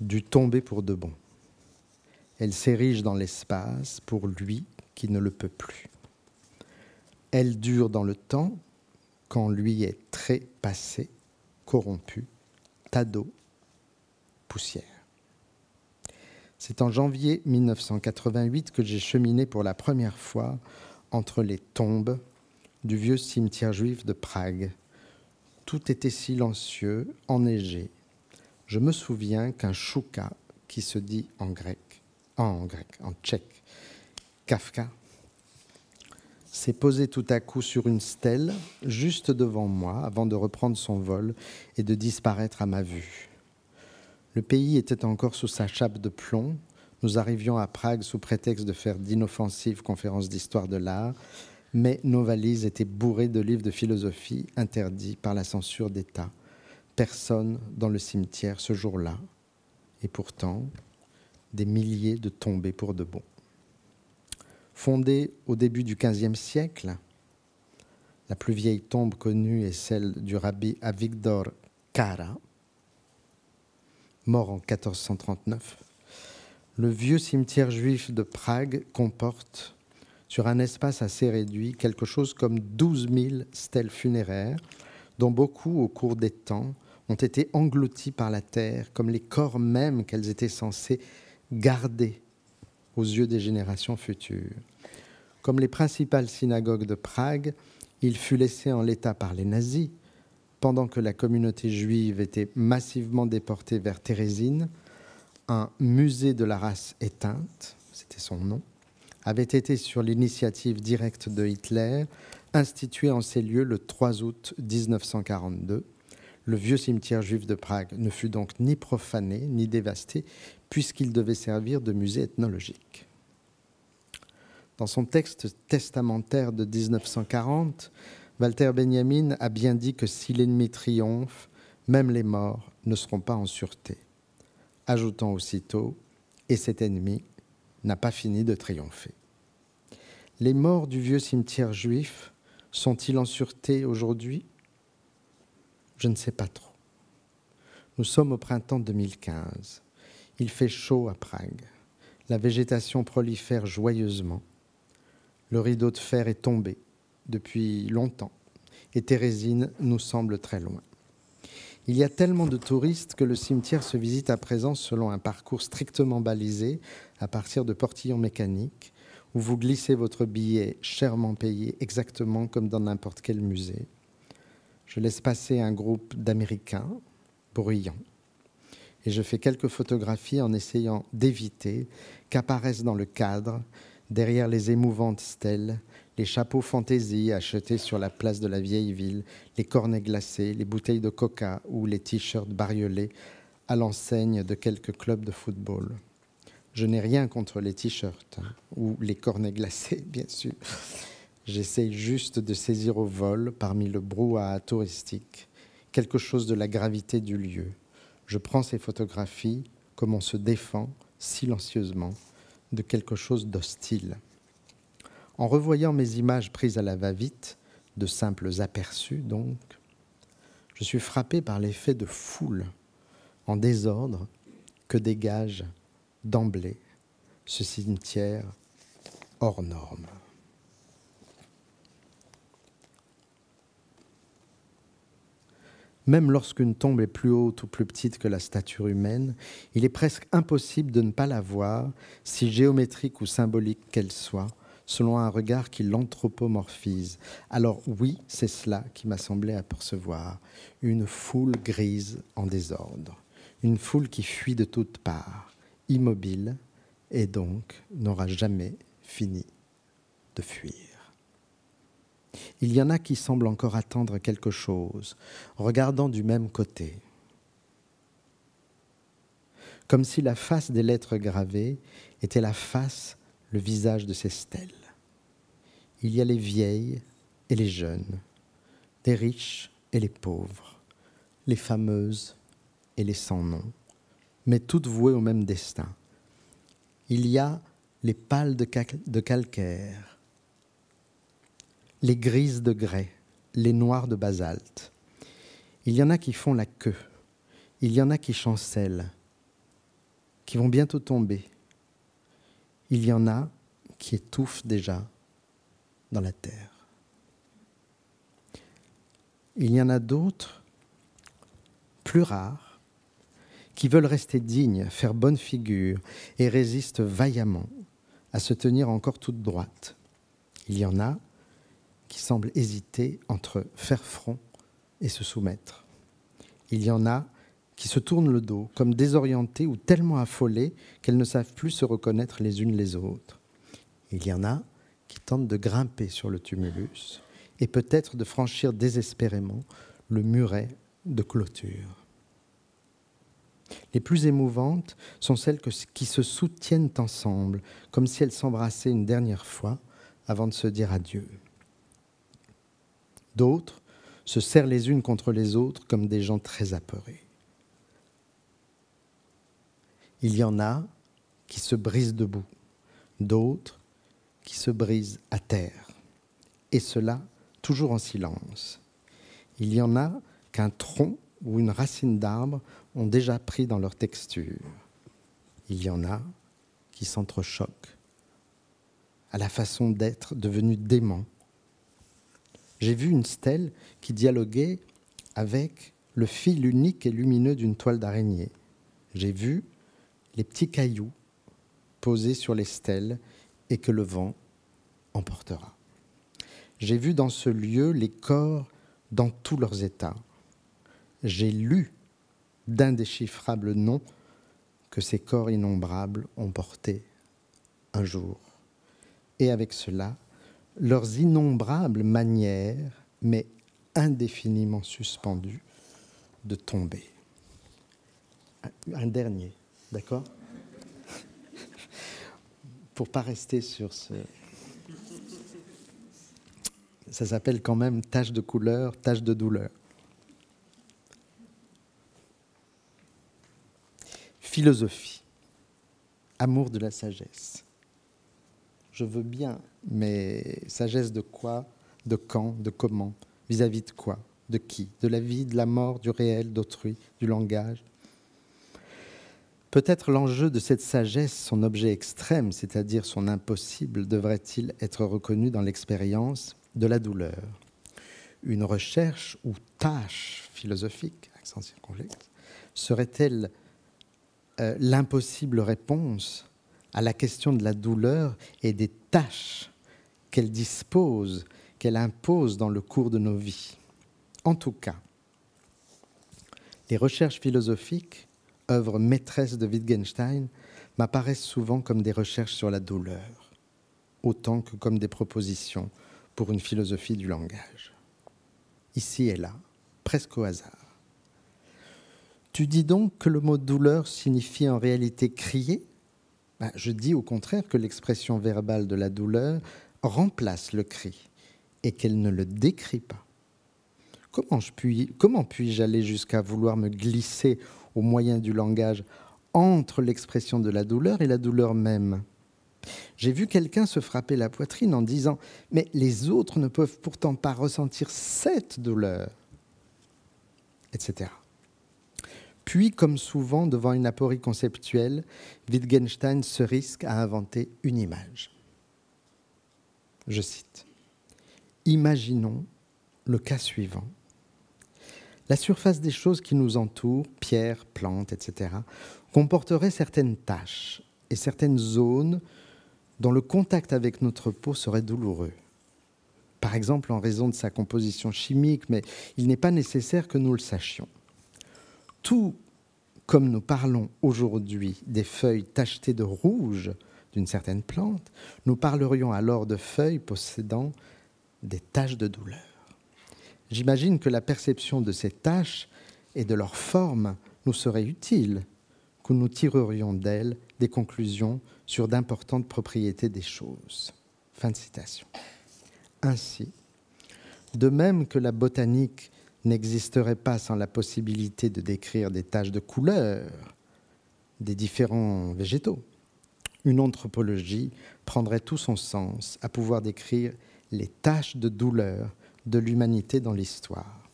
du tombé pour de bon. Elle s'érige dans l'espace pour lui qui ne le peut plus. Elle dure dans le temps quand lui est très passé, corrompu, d'eau, poussière. C'est en janvier 1988 que j'ai cheminé pour la première fois entre les tombes du vieux cimetière juif de Prague. Tout était silencieux, enneigé. Je me souviens qu'un chouka, qui se dit en grec, en grec, en tchèque, Kafka, s'est posé tout à coup sur une stèle juste devant moi avant de reprendre son vol et de disparaître à ma vue. Le pays était encore sous sa chape de plomb. Nous arrivions à Prague sous prétexte de faire d'inoffensives conférences d'histoire de l'art, mais nos valises étaient bourrées de livres de philosophie interdits par la censure d'État. Personne dans le cimetière ce jour-là, et pourtant des milliers de tombés pour de bon fondée au début du XVe siècle. La plus vieille tombe connue est celle du rabbi Avigdor Kara, mort en 1439. Le vieux cimetière juif de Prague comporte, sur un espace assez réduit, quelque chose comme 12 000 stèles funéraires, dont beaucoup, au cours des temps, ont été engloutis par la terre, comme les corps mêmes qu'elles étaient censées garder aux yeux des générations futures. Comme les principales synagogues de Prague, il fut laissé en l'état par les nazis, pendant que la communauté juive était massivement déportée vers Thérésine, un musée de la race éteinte, c'était son nom, avait été sur l'initiative directe de Hitler institué en ces lieux le 3 août 1942. Le vieux cimetière juif de Prague ne fut donc ni profané ni dévasté puisqu'il devait servir de musée ethnologique. Dans son texte testamentaire de 1940, Walter Benjamin a bien dit que si l'ennemi triomphe, même les morts ne seront pas en sûreté, ajoutant aussitôt Et cet ennemi n'a pas fini de triompher. Les morts du vieux cimetière juif sont-ils en sûreté aujourd'hui? Je ne sais pas trop. Nous sommes au printemps 2015. Il fait chaud à Prague. La végétation prolifère joyeusement. Le rideau de fer est tombé depuis longtemps et Thérésine nous semble très loin. Il y a tellement de touristes que le cimetière se visite à présent selon un parcours strictement balisé à partir de portillons mécaniques où vous glissez votre billet chèrement payé exactement comme dans n'importe quel musée. Je laisse passer un groupe d'Américains bruyants et je fais quelques photographies en essayant d'éviter qu'apparaissent dans le cadre, derrière les émouvantes stèles, les chapeaux fantaisie achetés sur la place de la vieille ville, les cornets glacés, les bouteilles de coca ou les t-shirts bariolés à l'enseigne de quelques clubs de football. Je n'ai rien contre les t-shirts hein, ou les cornets glacés, bien sûr. J'essaye juste de saisir au vol, parmi le brouhaha touristique, quelque chose de la gravité du lieu. Je prends ces photographies comme on se défend silencieusement de quelque chose d'hostile. En revoyant mes images prises à la va-vite, de simples aperçus donc, je suis frappé par l'effet de foule en désordre que dégage d'emblée ce cimetière hors norme. Même lorsqu'une tombe est plus haute ou plus petite que la stature humaine, il est presque impossible de ne pas la voir, si géométrique ou symbolique qu'elle soit, selon un regard qui l'anthropomorphise. Alors oui, c'est cela qui m'a semblé apercevoir, une foule grise en désordre, une foule qui fuit de toutes parts, immobile, et donc n'aura jamais fini de fuir. Il y en a qui semblent encore attendre quelque chose, regardant du même côté, comme si la face des lettres gravées était la face le visage de ces stèles. Il y a les vieilles et les jeunes, les riches et les pauvres, les fameuses et les sans nom, mais toutes vouées au même destin. Il y a les pâles de, calcaire, les grises de grès, les noirs de basalte. Il y en a qui font la queue, il y en a qui chancellent, qui vont bientôt tomber, il y en a qui étouffent déjà dans la terre. Il y en a d'autres, plus rares, qui veulent rester dignes, faire bonne figure et résistent vaillamment à se tenir encore toute droite. Il y en a qui semblent hésiter entre faire front et se soumettre. Il y en a qui se tournent le dos, comme désorientées ou tellement affolées qu'elles ne savent plus se reconnaître les unes les autres. Il y en a qui tentent de grimper sur le tumulus et peut-être de franchir désespérément le muret de clôture. Les plus émouvantes sont celles qui se soutiennent ensemble, comme si elles s'embrassaient une dernière fois avant de se dire adieu. D'autres se serrent les unes contre les autres comme des gens très apeurés. Il y en a qui se brisent debout, d'autres qui se brisent à terre, et cela toujours en silence. Il y en a qu'un tronc ou une racine d'arbre ont déjà pris dans leur texture. Il y en a qui s'entrechoquent à la façon d'être devenus démons. J'ai vu une stèle qui dialoguait avec le fil unique et lumineux d'une toile d'araignée. J'ai vu les petits cailloux posés sur les stèles et que le vent emportera. J'ai vu dans ce lieu les corps dans tous leurs états. J'ai lu d'indéchiffrables noms que ces corps innombrables ont portés un jour. Et avec cela, leurs innombrables manières, mais indéfiniment suspendues, de tomber. Un dernier, d'accord Pour pas rester sur ce... Ça s'appelle quand même tache de couleur, tache de douleur. Philosophie, amour de la sagesse. Je veux bien, mais sagesse de quoi, de quand, de comment, vis-à-vis -vis de quoi, de qui, de la vie, de la mort, du réel, d'autrui, du langage? Peut-être l'enjeu de cette sagesse, son objet extrême, c'est-à-dire son impossible, devrait-il être reconnu dans l'expérience de la douleur. Une recherche ou tâche philosophique, accent circonflexe, serait-elle euh, l'impossible réponse à la question de la douleur et des tâches qu'elle dispose, qu'elle impose dans le cours de nos vies? En tout cas, les recherches philosophiques, œuvres maîtresses de Wittgenstein, m'apparaissent souvent comme des recherches sur la douleur, autant que comme des propositions pour une philosophie du langage. Ici et là, presque au hasard. Tu dis donc que le mot douleur signifie en réalité crier? Ben, Je dis au contraire que l'expression verbale de la douleur remplace le cri et qu'elle ne le décrit pas. Comment, puis, comment puis-je aller jusqu'à vouloir me glisser au moyen du langage entre l'expression de la douleur et la douleur même J'ai vu quelqu'un se frapper la poitrine en disant ⁇ Mais les autres ne peuvent pourtant pas ressentir cette douleur ⁇ etc. Puis, comme souvent devant une aporie conceptuelle, Wittgenstein se risque à inventer une image. Je cite. Imaginons le cas suivant. La surface des choses qui nous entourent, pierres, plantes, etc., comporterait certaines taches et certaines zones dont le contact avec notre peau serait douloureux. Par exemple en raison de sa composition chimique, mais il n'est pas nécessaire que nous le sachions tout comme nous parlons aujourd'hui des feuilles tachetées de rouge d'une certaine plante, nous parlerions alors de feuilles possédant des taches de douleur. J'imagine que la perception de ces taches et de leur forme nous serait utile, que nous tirerions d'elles des conclusions sur d'importantes propriétés des choses. Fin de citation. Ainsi, de même que la botanique n'existerait pas sans la possibilité de décrire des taches de couleur des différents végétaux. Une anthropologie prendrait tout son sens à pouvoir décrire les taches de douleur de l'humanité dans l'histoire.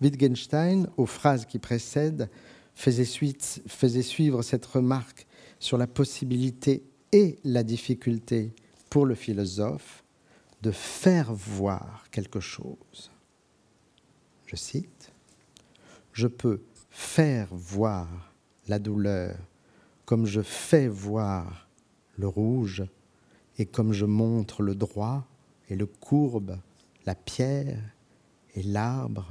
Wittgenstein, aux phrases qui précèdent, faisait, suivre cette remarque sur la possibilité et la difficulté pour le philosophe de faire voir quelque chose je cite, Je peux faire voir la douleur comme je fais voir le rouge et comme je montre le droit et le courbe, la pierre et l'arbre.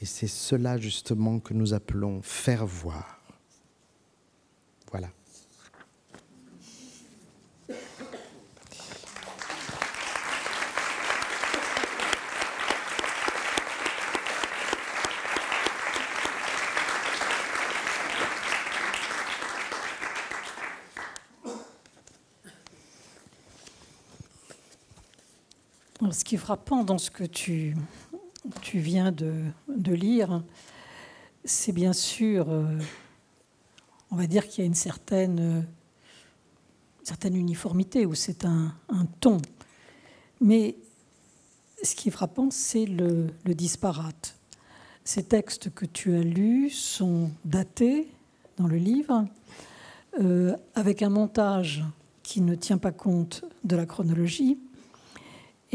Et c'est cela justement que nous appelons faire voir. Voilà. Ce qui est frappant dans ce que tu, tu viens de, de lire, c'est bien sûr, euh, on va dire qu'il y a une certaine, certaine uniformité, ou c'est un, un, ton. Mais ce qui est frappant, c'est le, le, disparate. Ces textes que tu as lus sont datés dans le livre, euh, avec un montage qui ne tient pas compte de la chronologie,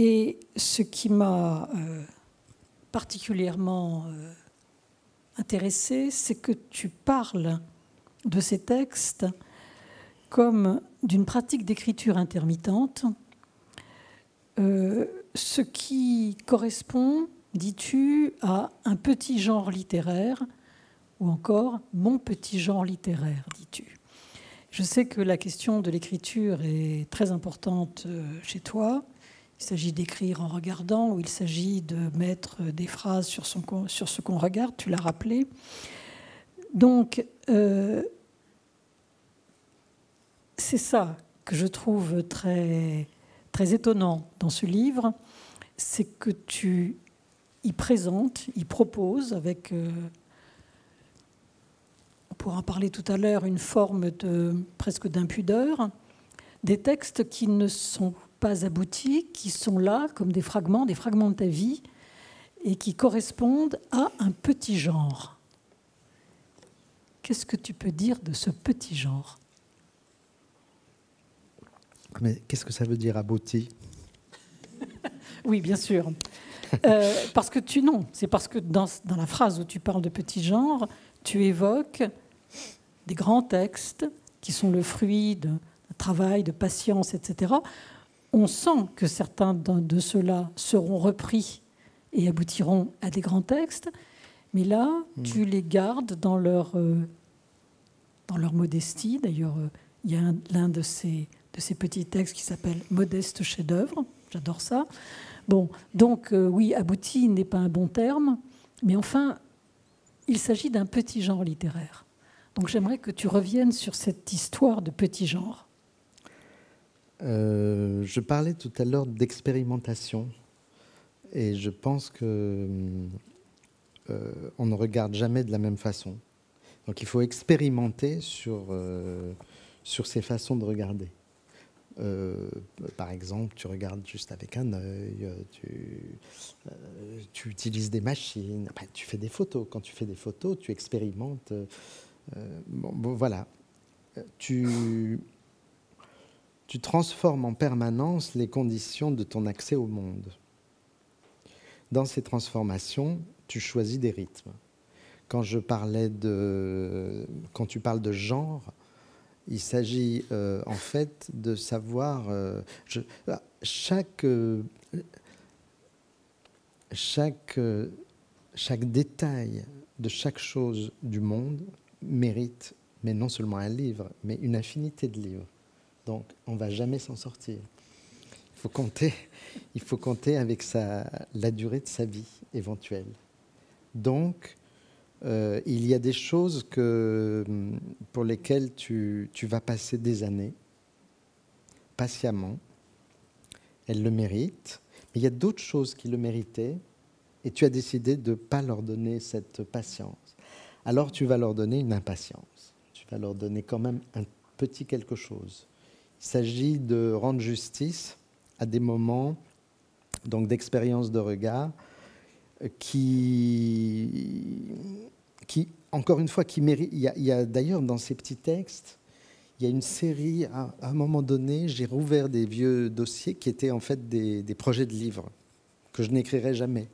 et ce qui m'a euh, particulièrement intéressé, c'est que tu parles de ces textes comme d'une pratique d'écriture intermittente, ce qui correspond, dis-tu, à un petit genre littéraire, ou encore mon petit genre littéraire, dis-tu. Je sais que la question de l'écriture est très importante euh, chez toi. Il s'agit d'écrire en regardant ou il s'agit de mettre des phrases sur, ce qu'on regarde, tu l'as rappelé. Donc, euh, c'est ça que je trouve très, étonnant dans ce livre, c'est que tu y présentes, y proposes avec... Euh, pour en parler tout à l'heure, une forme de presque d'impudeur, des textes qui ne sont pas aboutis, qui sont là comme des fragments, des fragments de ta vie, et qui correspondent à un petit genre. Qu'est-ce que tu peux dire de ce petit genre? Mais qu'est-ce que ça veut dire abouti? Oui, bien sûr. Euh, parce que tu non, c'est parce que dans, dans, la phrase où tu parles de petit genre, tu évoques des grands textes qui sont le fruit de travail, de patience, etc., on sent que certains de ceux-là seront repris et aboutiront à des grands textes, mais là, hmm. tu les gardes dans leur, euh, dans leur modestie. D'ailleurs, euh, il y a l'un de ces, de ces petits textes qui s'appelle Modeste chef-d'œuvre. J'adore ça. Bon, donc euh, oui, abouti n'est pas un bon terme, mais enfin, il s'agit d'un petit genre littéraire. Donc j'aimerais que tu reviennes sur cette histoire de petit genre. Euh, je parlais tout à l'heure d'expérimentation et je pense que euh, on ne regarde jamais de la même façon. Donc il faut expérimenter sur, euh, sur ces façons de regarder. par exemple, tu regardes juste avec un œil, tu, tu utilises des machines, tu fais des photos. Quand tu fais des photos, tu expérimentes euh, bon, voilà. Tu, tu transformes en permanence les conditions de ton accès au monde. Dans ces transformations, tu choisis des rythmes. Quand je parlais de, tu parles de genre, il s'agit euh, en fait de savoir euh, chaque chaque chaque détail de chaque chose du monde mérite, mais non seulement un livre, mais une infinité de livres. Donc, on ne va jamais s'en sortir. Il faut compter, il faut compter avec la durée de sa vie éventuelle. Donc, euh, il y a des choses que, pour lesquelles tu, tu vas passer des années, patiemment. Elles le méritent. Mais il y a d'autres choses qui le méritaient, et tu as décidé de ne pas leur donner cette patience alors tu vas leur donner une impatience. Tu vas leur donner quand même un petit quelque chose. Il s'agit de rendre justice à des moments donc d'expérience de regard qui, encore une fois, qui mérite. Il y a, d'ailleurs dans ces petits textes, il y a une série. À, un moment donné, j'ai rouvert des vieux dossiers qui étaient en fait des, des projets de livres que je n'écrirais jamais.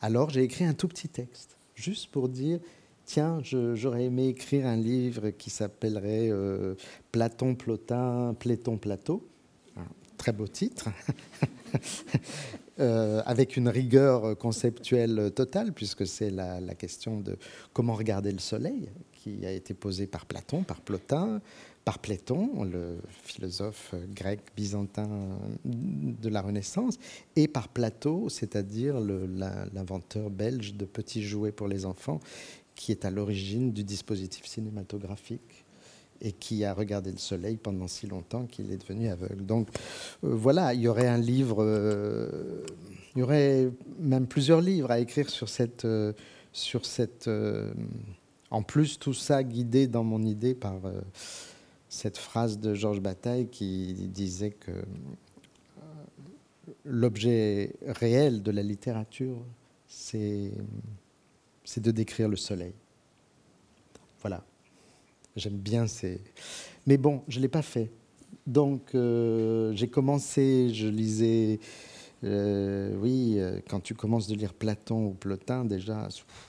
Alors j'ai écrit un tout petit texte, juste pour dire tiens, j'aurais aimé écrire un livre qui s'appellerait euh, Platon, Plotin, Pléton, Plateau. très beau titre. Euh, avec une rigueur conceptuelle totale, puisque c'est la, question de comment regarder le soleil, qui a été posée par Platon, par Plotin, par Platon, le philosophe grec byzantin de la Renaissance, et par Plateau, c'est-à-dire l'inventeur belge de petits jouets pour les enfants, qui est à l'origine du dispositif cinématographique et qui a regardé le soleil pendant si longtemps qu'il est devenu aveugle. Donc euh, voilà, il y aurait un livre, euh, il y aurait même plusieurs livres à écrire sur cette... Euh, sur cette en plus, tout ça guidé dans mon idée par cette phrase de Georges Bataille qui disait que l'objet réel de la littérature, c'est c'est de décrire le soleil. Voilà. J'aime bien ces... Mais bon, je ne l'ai pas fait. Donc, euh, j'ai commencé, je lisais Euh, oui, euh, quand tu commences de lire Platon ou Plotin, déjà,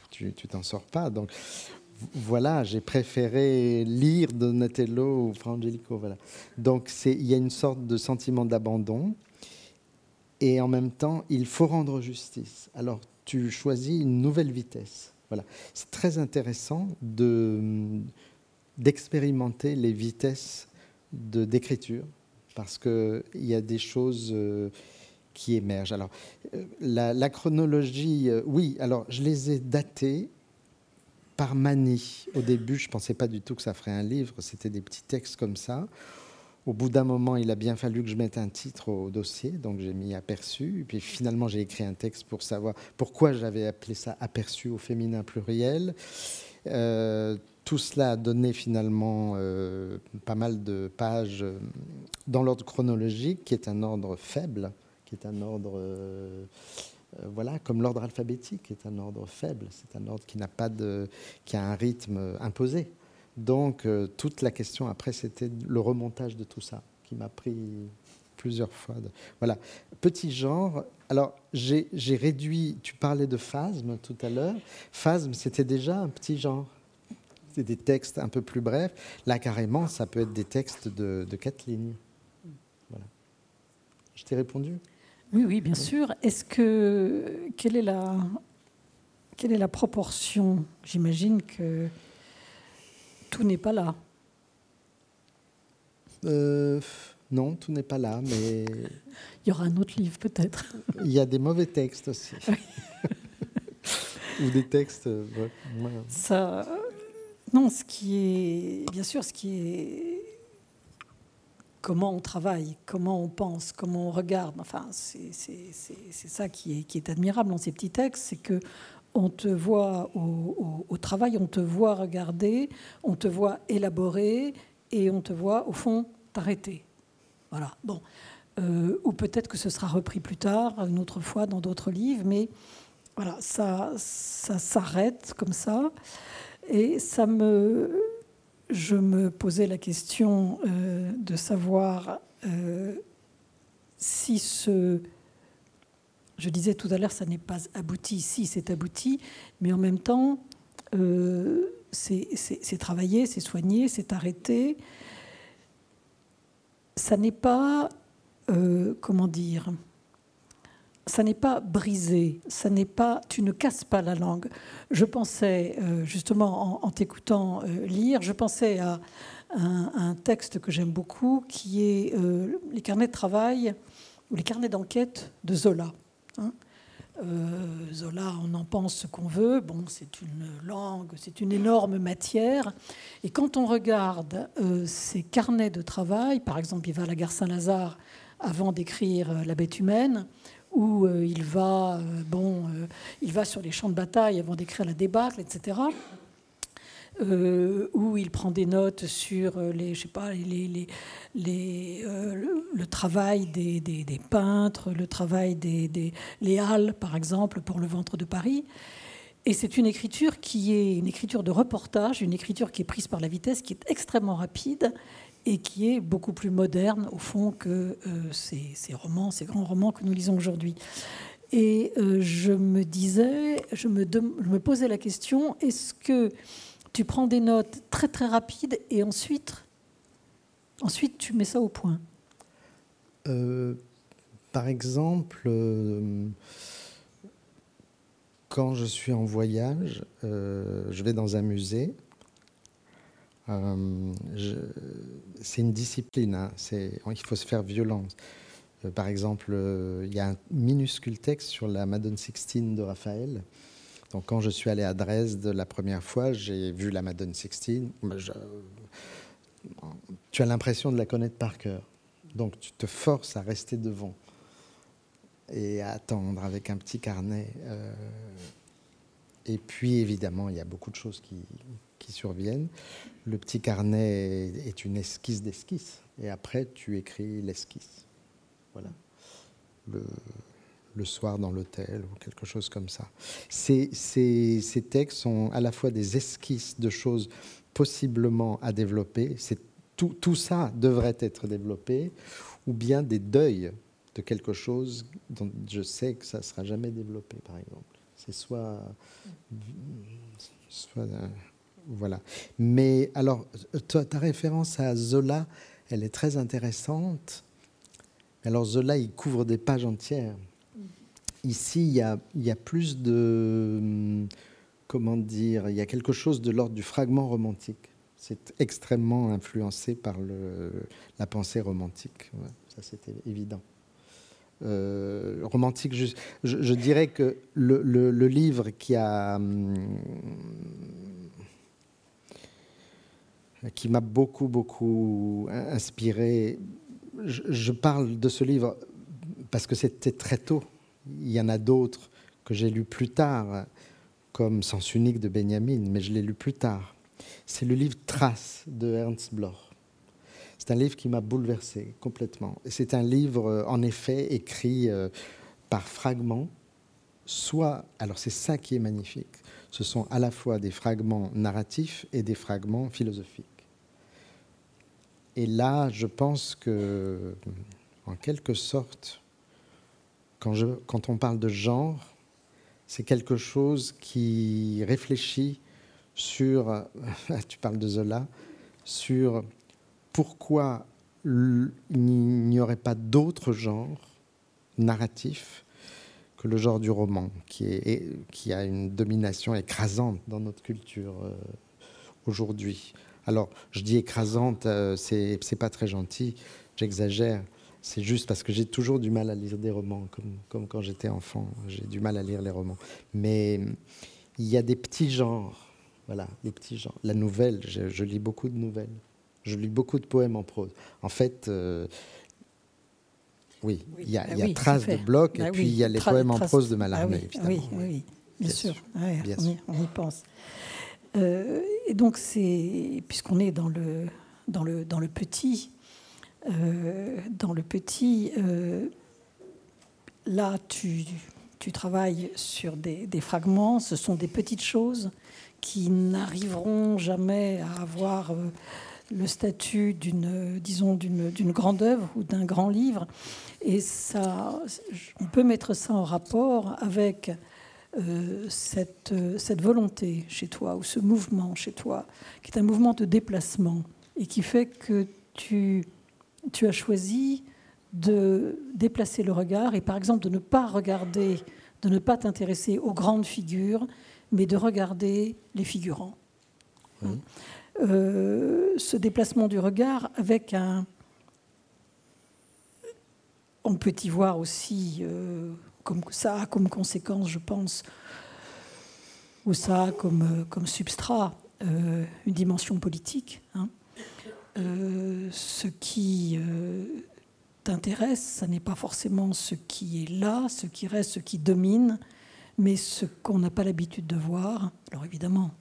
tu t'en sors pas. Donc voilà, j'ai préféré lire Donatello ou Frangelico. Voilà. Donc il y a une sorte de sentiment d'abandon. Et en même temps, il faut rendre justice. Alors tu choisis une nouvelle vitesse. Voilà. C'est très intéressant d'expérimenter les vitesses d'écriture parce qu'il y a des choses euh, qui émergent. Alors, euh, la, chronologie, euh, oui, alors je les ai datées par manie. Au début, je ne pensais pas du tout que ça ferait un livre, c'était des petits textes comme ça. Au bout d'un moment, il a bien fallu que je mette un titre au dossier, donc j'ai mis aperçu. Et puis finalement, j'ai écrit un texte pour savoir pourquoi j'avais appelé ça aperçu au féminin pluriel. Euh, tout cela a donné finalement euh, pas mal de pages euh, dans l'ordre chronologique, qui est un ordre faible, qui est un ordre, voilà, comme l'ordre alphabétique, est un ordre faible. C'est un ordre qui n'a pas de, qui a un rythme imposé. Donc, euh, toute la question après, c'était le remontage de tout ça, qui m'a pris plusieurs fois. Voilà. Petit genre. Alors, j'ai réduit. Tu parlais de phasme tout à l'heure. Phasme, c'était déjà un petit genre. C'est des textes un peu plus brefs. Là, carrément, ça peut être des textes de, quatre lignes. Voilà. Je t'ai répondu? Oui, oui, bien sûr. Est-ce que. Quelle est la. Quelle est la proportion? J'imagine que tout n'est pas là. Euh, non, tout n'est pas là, mais... Il y aura un autre livre peut-être. Il y a des mauvais textes aussi. Ou des textes... Euh, Ça... Non, ce qui est... Bien sûr, ce qui est... Comment on travaille, comment on pense, comment on regarde. Enfin, c'est ça qui est, qui est admirable dans ces petits textes, c'est que on te voit au, travail, on te voit regarder, on te voit élaborer et on te voit au fond t'arrêter. Voilà. Bon. Euh, ou peut-être que ce sera repris plus tard, une autre fois dans d'autres livres, mais voilà, ça, ça s'arrête comme ça. Et ça me, je me posais la question euh, de savoir euh, si ce je disais tout à l'heure, ça n'est pas abouti. Si, c'est abouti, mais en même temps, euh, c'est travaillé, c'est soigné, c'est arrêté. Ça n'est pas, euh, comment dire, ça n'est pas brisé, ça n'est pas, tu ne casses pas la langue. Je pensais, euh, justement, en, t'écoutant lire, je pensais à un, un texte que j'aime beaucoup, qui est les carnets de travail ou les carnets d'enquête de Zola. Hein. Euh, Zola, on en pense ce qu'on veut. Bon, c'est une langue, c'est une énorme matière. Et quand on regarde euh, ses carnets de travail, par exemple, il va à la gare Saint-Lazare avant d'écrire euh, La bête humaine, où il va, bon, il va sur les champs de bataille avant d'écrire La débâcle, etc. Euh, où il prend des notes sur euh, les, je sais pas, les, les, euh, le, travail des, des, peintres, le travail des, les halles, par exemple, pour le ventre de Paris. Et c'est une écriture qui est une écriture de reportage, une écriture qui est prise par la vitesse, qui est extrêmement rapide et qui est beaucoup plus moderne, au fond, que ces, ces, romans, ces grands romans que nous lisons aujourd'hui. Et je me disais, je me, je me posais la question, est-ce que tu prends des notes très très rapides et ensuite, tu mets ça au point. Euh, par exemple, euh, quand je suis en voyage, euh, je vais dans un musée. c'est une discipline, hein, il faut se faire violence. par exemple, il y a un minuscule texte sur la Madone Sixtine de Raphaël donc, quand je suis allé à Dresde la première fois, j'ai vu la Madone Sixtine. Tu as l'impression de la connaître par cœur. Donc, tu te forces à rester devant et à attendre avec un petit carnet. Euh, et puis, évidemment, il y a beaucoup de choses qui, surviennent. Le petit carnet est une esquisse d'esquisse. Et après, tu écris l'esquisse. Voilà. Le soir dans l'hôtel ou quelque chose comme ça. Ces, textes sont à la fois des esquisses de choses possiblement à développer, tout, tout, ça devrait être développé, ou bien des deuils de quelque chose dont je sais que ça ne sera jamais développé, par exemple. C'est soit, euh, voilà. Mais alors, ta référence à Zola, elle est très intéressante. Alors Zola, il couvre des pages entières. Ici, il y a, plus de, comment dire, il y a quelque chose de l'ordre du fragment romantique. C'est extrêmement influencé par la pensée romantique. ça, c'était évident. Euh, romantique, je, je, dirais que le, livre qui a hum, qui m'a beaucoup beaucoup inspiré. Je, parle de ce livre parce que c'était très tôt. Il y en a d'autres que j'ai lus plus tard, comme Sens unique de Benjamin, mais je l'ai lu plus tard. C'est le livre Trace de Ernst Bloch. C'est un livre qui m'a bouleversé complètement. C'est un livre, euh, en effet, écrit euh, par fragments, soit, alors c'est ça qui est magnifique, ce sont à la fois des fragments narratifs et des fragments philosophiques. Et là, je pense que, en quelque sorte, quand, on parle de genre, c'est quelque chose qui réfléchit sur, tu parles de Zola, sur pourquoi il n'y aurait pas d'autre genre narratif que le genre du roman, qui, qui a une domination écrasante dans notre culture euh, aujourd'hui. Alors, je dis écrasante, euh, c'est pas très gentil, j'exagère. C'est juste parce que j'ai toujours du mal à lire des romans, comme, comme quand j'étais enfant. J'ai du mal à lire les romans. Mais il y a des petits genres. Voilà, des petits genres. La nouvelle, je lis beaucoup de nouvelles. Je lis beaucoup de poèmes en prose. En fait, euh, oui, il y a, bah traces de blocs et bah puis il y a les poèmes en prose de Mallarmé, ah oui, Oui, bien, sûr, on, y, pense. Euh, et donc, c'est puisqu'on est dans le, dans le, dans le petit, euh, dans le petit, là, tu, travailles sur des, fragments, ce sont des petites choses qui n'arriveront jamais à avoir le statut d'une, disons, d'une, grande œuvre ou d'un grand livre. Et ça, on peut mettre ça en rapport avec euh, cette volonté chez toi, ou ce mouvement chez toi, qui est un mouvement de déplacement, et qui fait que tu, tu as choisi de déplacer le regard, et par exemple de ne pas regarder, de ne pas t'intéresser aux grandes figures, mais de regarder les figurants. Euh, ce déplacement du regard avec un... On peut y voir aussi, euh, comme ça a comme conséquence, je pense, ou ça a comme, euh, comme substrat une dimension politique. Hein. Ce qui t'intéresse, ce n'est pas forcément ce qui est là, ce qui reste, ce qui domine, mais ce qu'on n'a pas l'habitude de voir. Alors évidemment,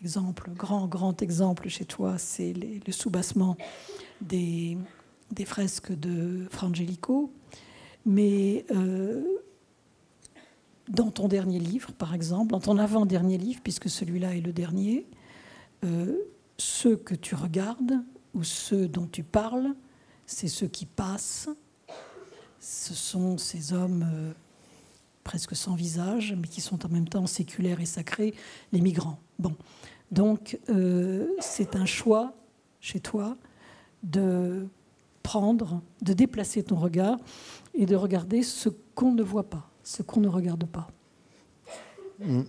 exemple, grand, grand exemple chez toi, c'est le soubassement des, des, fresques de Frangelico. Mais euh, dans ton dernier livre, par exemple, dans ton avant-dernier livre, puisque celui-là est le dernier, euh, ceux que tu regardes ou ceux dont tu parles, c'est ceux qui passent. Ce sont ces hommes euh, presque sans visage, mais qui sont en même temps séculaires et sacrés, les migrants. Bon, donc euh, c'est un choix chez toi de prendre, de déplacer ton regard et de regarder ce qu'on ne voit pas, ce qu'on ne regarde pas. Mm.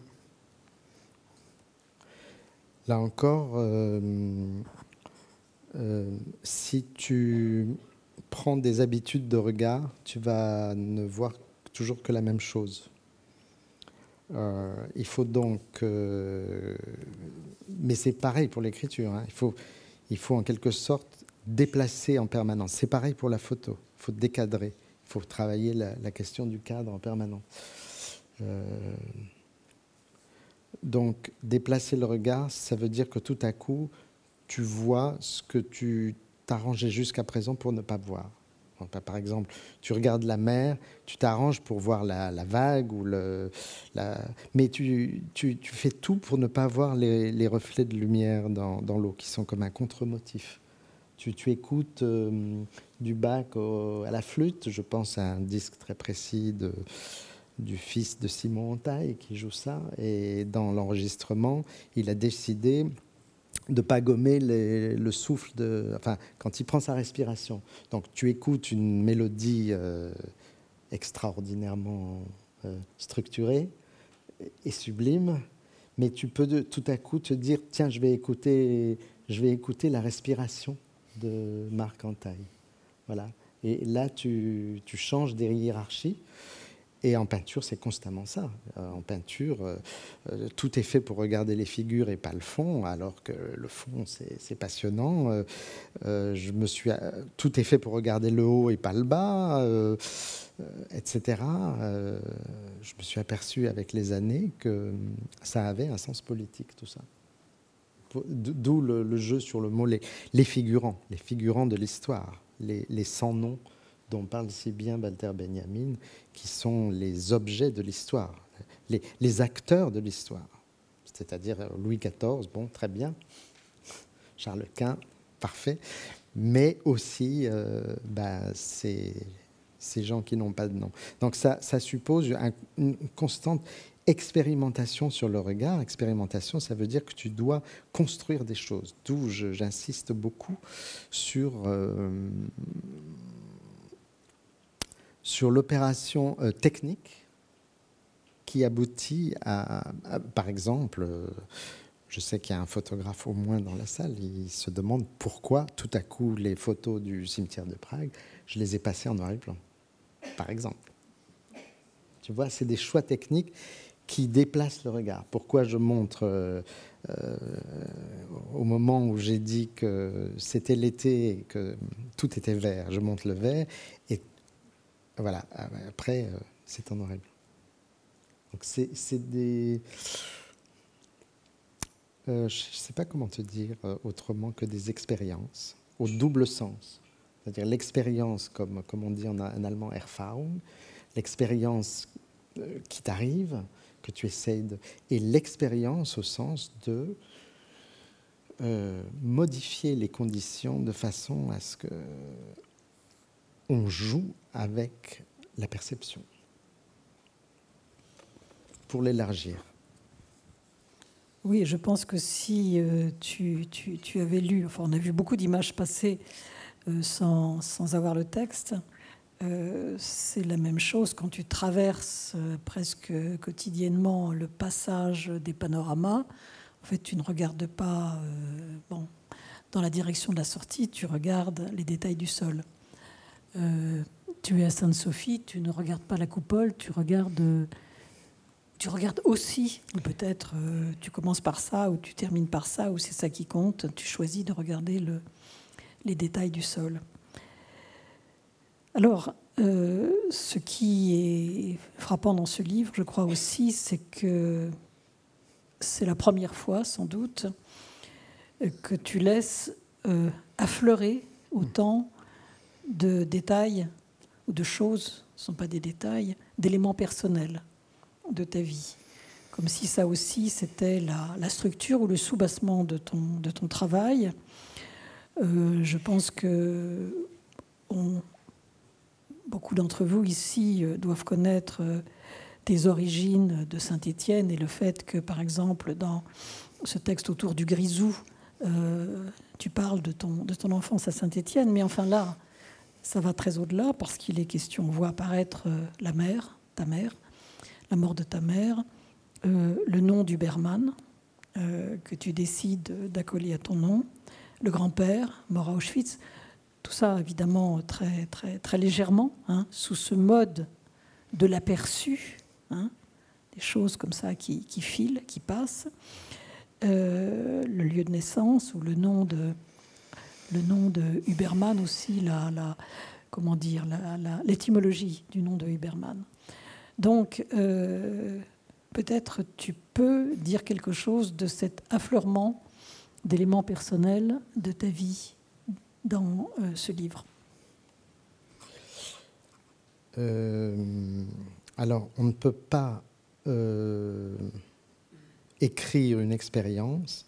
Là encore, euh, euh, si tu prends des habitudes de regard, tu vas ne voir toujours que la même chose. Euh, il faut donc, euh, mais c'est pareil pour l'écriture. Hein. il faut, il faut en quelque sorte déplacer en permanence. C'est pareil pour la photo. Il faut décadrer. Il faut travailler la, question du cadre en permanence. Donc déplacer le regard, ça veut dire que tout à coup, tu vois ce que tu t'arrangeais jusqu'à présent pour ne pas voir. Par exemple, tu regardes la mer, tu t'arranges pour voir la, vague, ou le, mais tu, tu, fais tout pour ne pas voir les, reflets de lumière dans, dans l'eau, qui sont comme un contre-motif. tu, tu écoutes du bac à la flûte. Je pense à un disque très précis de, du fils de Simon Antaille qui joue ça. Et dans l'enregistrement, il a décidé de pas gommer le souffle, de, enfin, quand il prend sa respiration. Donc tu écoutes une mélodie euh, extraordinairement euh, structurée et sublime, mais tu peux tout à coup te dire, tiens, je vais écouter, je vais écouter la respiration de Marc Antaille. Voilà. Et là, tu, tu changes des hiérarchies. Et en peinture, c'est constamment ça. Euh, en peinture, euh, euh, tout est fait pour regarder les figures et pas le fond, alors que le fond, c'est passionnant. je me suis, tout est fait pour regarder le haut et pas le bas, etc. je me suis aperçu avec les années que ça avait un sens politique, tout ça. D'où le, jeu sur le mot les, figurants, les figurants de l'histoire, les, les sans-noms dont parle si bien Walter Benjamin, qui sont les objets de l'histoire, les, acteurs de l'histoire. C'est-à-dire Louis XIV, bon, très bien, Charles Quint, parfait, mais aussi euh, bah, ces, gens qui n'ont pas de nom. Donc ça, suppose une constante expérimentation sur le regard. Expérimentation, ça veut dire que tu dois construire des choses. D'où j'insiste beaucoup sur euh, sur l'opération euh, technique qui aboutit à, par exemple, euh, je sais qu'il y a un photographe au moins dans la salle, il se demande pourquoi tout à coup les photos du cimetière de Prague, je les ai passées en noir et blanc, par exemple. Tu vois, c'est des choix techniques qui déplacent le regard. Pourquoi je montre euh, au moment où j'ai dit que c'était l'été et que tout était vert, je montre le vert, et voilà, ah, après, euh, c'est en noir. Donc c'est des... Euh, je ne sais pas comment te dire euh, autrement que des expériences au double sens. C'est-à-dire l'expérience, comme, comme on dit en, allemand, Erfahrung, l'expérience qui t'arrive, que tu essayes de... Et l'expérience au sens de modifier les conditions de façon à ce que on joue avec la perception pour l'élargir. Oui, je pense que si euh, tu, avais lu, enfin on a vu beaucoup d'images passer euh, sans, avoir le texte, euh, c'est la même chose quand tu traverses presque quotidiennement le passage des panoramas. En fait, tu ne regardes pas bon, dans la direction de la sortie, tu regardes les détails du sol. Euh, tu es à Sainte-Sophie, tu ne regardes pas la coupole, tu regardes, tu regardes aussi, ou peut-être euh, tu commences par ça, ou tu termines par ça, ou c'est ça qui compte, tu choisis de regarder le, les détails du sol. Alors, euh, ce qui est frappant dans ce livre, je crois aussi, c'est que c'est la première fois, sans doute, que tu laisses affleurer autant de détails ou de choses, ce ne sont pas des détails, d'éléments personnels de ta vie. Comme si ça aussi, c'était la, structure ou le soubassement de ton, de ton travail. Euh, je pense que beaucoup d'entre vous ici euh, doivent connaître euh, tes origines de Saint-Étienne et le fait que, par exemple, dans ce texte autour du grisou, tu parles de ton, de ton enfance à Saint-Étienne, mais enfin là, ça va très au-delà parce qu'il est question, on voit apparaître euh, la mère, ta mère, la mort de ta mère, euh, le nom du Berman euh, que tu décides d'accoler à ton nom, le grand-père, mort à Auschwitz, tout ça évidemment très, très, très légèrement, hein, sous ce mode de l'aperçu, hein, des choses comme ça qui, qui filent, qui passent, le lieu de naissance ou le nom de, le nom de Huberman aussi, la, comment dire, l'étymologie du nom de Huberman. Donc, euh, peut-être tu peux dire quelque chose de cet affleurement d'éléments personnels de ta vie dans euh, ce livre. Euh, alors, on ne peut pas écrire une expérience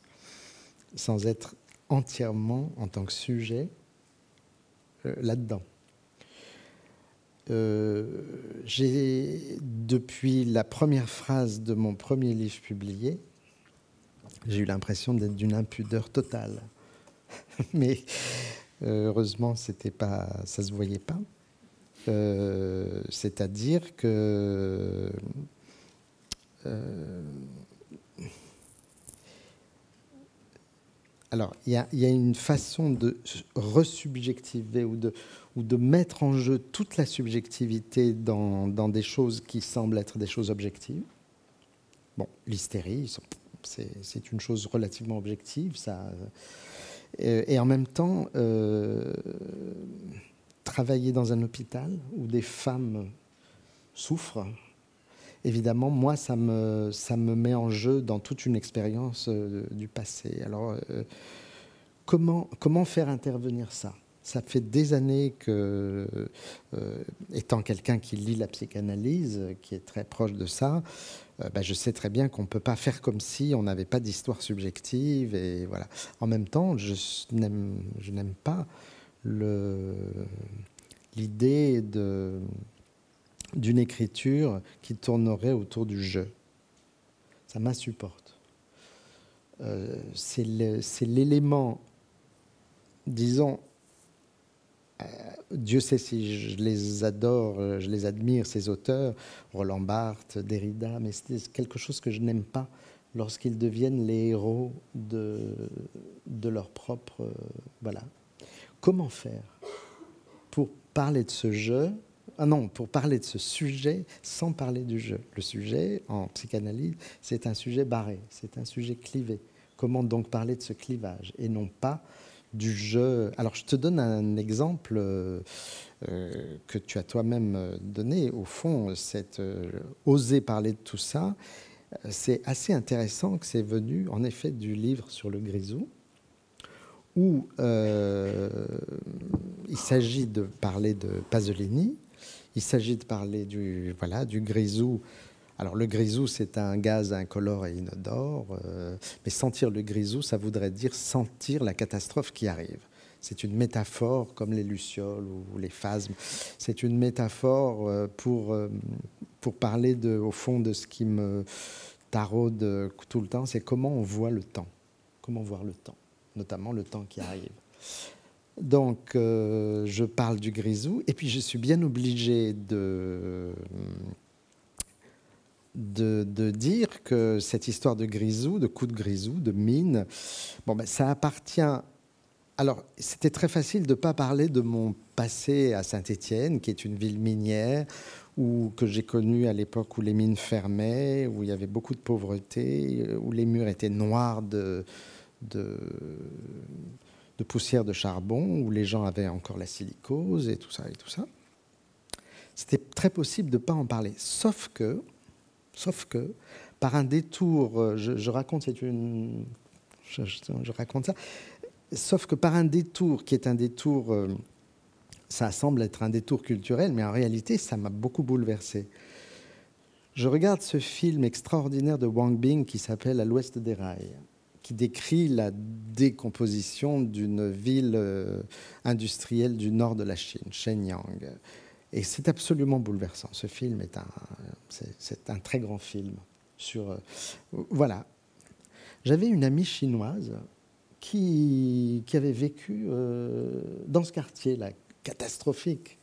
sans être entièrement en tant que sujet là-dedans. j'ai, depuis la première phrase de mon premier livre publié, j'ai eu l'impression d'être d'une impudeur totale. Mais heureusement, c'était pas, ça ne se voyait pas. C'est-à-dire que alors, il y, a une façon de resubjectiver ou de, ou de mettre en jeu toute la subjectivité dans, des choses qui semblent être des choses objectives. Bon, l'hystérie, c'est une chose relativement objective, ça. Et, en même temps, euh, travailler dans un hôpital où des femmes souffrent, évidemment, moi, ça me, ça me met en jeu dans toute une expérience euh, du passé. Alors, euh, comment, comment faire intervenir ça? Ça fait des années que, euh, étant quelqu'un qui lit la psychanalyse, qui est très proche de ça, ben, je sais très bien qu'on ne peut pas faire comme si on n'avait pas d'histoire subjective. Et voilà. En même temps, je n'aime pas l'idée de d'une écriture qui tournerait autour du je. Ça m'insupporte. Euh, c'est l'élément, disons, euh, Dieu sait si je les adore, je les admire, ces auteurs, Roland Barthes, Derrida, mais c'est quelque chose que je n'aime pas lorsqu'ils deviennent les héros de, de leur propre... Euh, voilà. Comment faire pour parler de ce jeu ah non, pour parler de ce sujet sans parler du jeu. Le sujet, en psychanalyse, c'est un sujet barré, c'est un sujet clivé. Comment donc parler de ce clivage et non pas du jeu? Alors, je te donne un exemple euh, euh, que tu as toi-même donné. Au fond, c'est euh, oser parler de tout ça. C'est assez intéressant que c'est venu, en effet, du livre sur le grisou, où il s'agit de parler de Pasolini, il s'agit de parler du, voilà, du grisou. Alors le grisou, c'est un gaz incolore et inodore, euh, mais sentir le grisou, ça voudrait dire sentir la catastrophe qui arrive. C'est une métaphore comme les lucioles ou les phasmes. C'est une métaphore euh, pour, euh, pour parler de, au fond de ce qui me taraude tout le temps, c'est comment on voit le temps. Comment voir le temps, notamment le temps qui arrive. Donc, euh, je parle du grisou, et puis je suis bien obligé de, dire que cette histoire de grisou, de coup de grisou, de mine, bon, ben, ça appartient. Alors, c'était très facile de ne pas parler de mon passé à Saint-Étienne, qui est une ville minière, où, que j'ai connue à l'époque où les mines fermaient, où il y avait beaucoup de pauvreté, où les murs étaient noirs de de poussière de charbon où les gens avaient encore la silicose et tout ça et tout ça. C'était très possible de ne pas en parler, sauf que, sauf que, par un détour, euh, je, raconte, c'est une, je, raconte ça, sauf que par un détour qui est un détour, euh, ça semble être un détour culturel, mais en réalité, ça m'a beaucoup bouleversé. Je regarde ce film extraordinaire de Wang Bing qui s'appelle À l'ouest des rails qui décrit la décomposition d'une ville euh, industrielle du nord de la Chine, Shenyang. Et c'est absolument bouleversant. Ce film est un, très grand film. Sur, euh, voilà. J'avais une amie chinoise qui, qui avait vécu euh, dans ce quartier-là, catastrophique.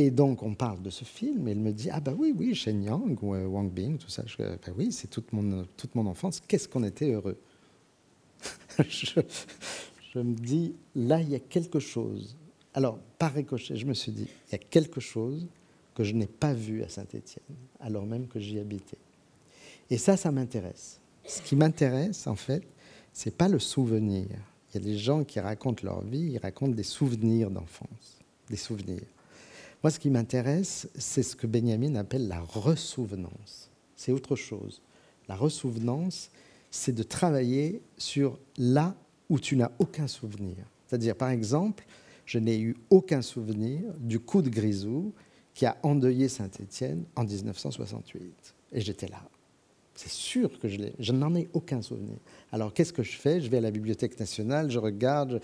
Et donc, on parle de ce film, et elle me dit Ah, bah oui, oui, Shen Yang ou euh, Wang Bing, tout ça. Je, bah oui, c'est toute mon, toute mon enfance. Qu'est-ce qu'on était heureux? Je, je, me dis Là, il y a quelque chose. Alors, par ricochet, je me suis dit Il y a quelque chose que je n'ai pas vu à Saint-Étienne, alors même que j'y habitais. Et ça, ça m'intéresse. Ce qui m'intéresse, en fait, c'est pas le souvenir. Il y a des gens qui racontent leur vie, ils racontent des souvenirs d'enfance, des souvenirs. Moi, ce qui m'intéresse, c'est ce que Benjamin appelle la ressouvenance. C'est autre chose. La ressouvenance, c'est de travailler sur là où tu n'as aucun souvenir. C'est-à-dire, par exemple, je n'ai eu aucun souvenir du coup de Grisou qui a endeuillé Saint-Étienne en 1968. Et j'étais là. C'est sûr que je l'ai. Je n'en ai aucun souvenir. Alors qu'est-ce que je fais? Je vais à la Bibliothèque nationale, je regarde,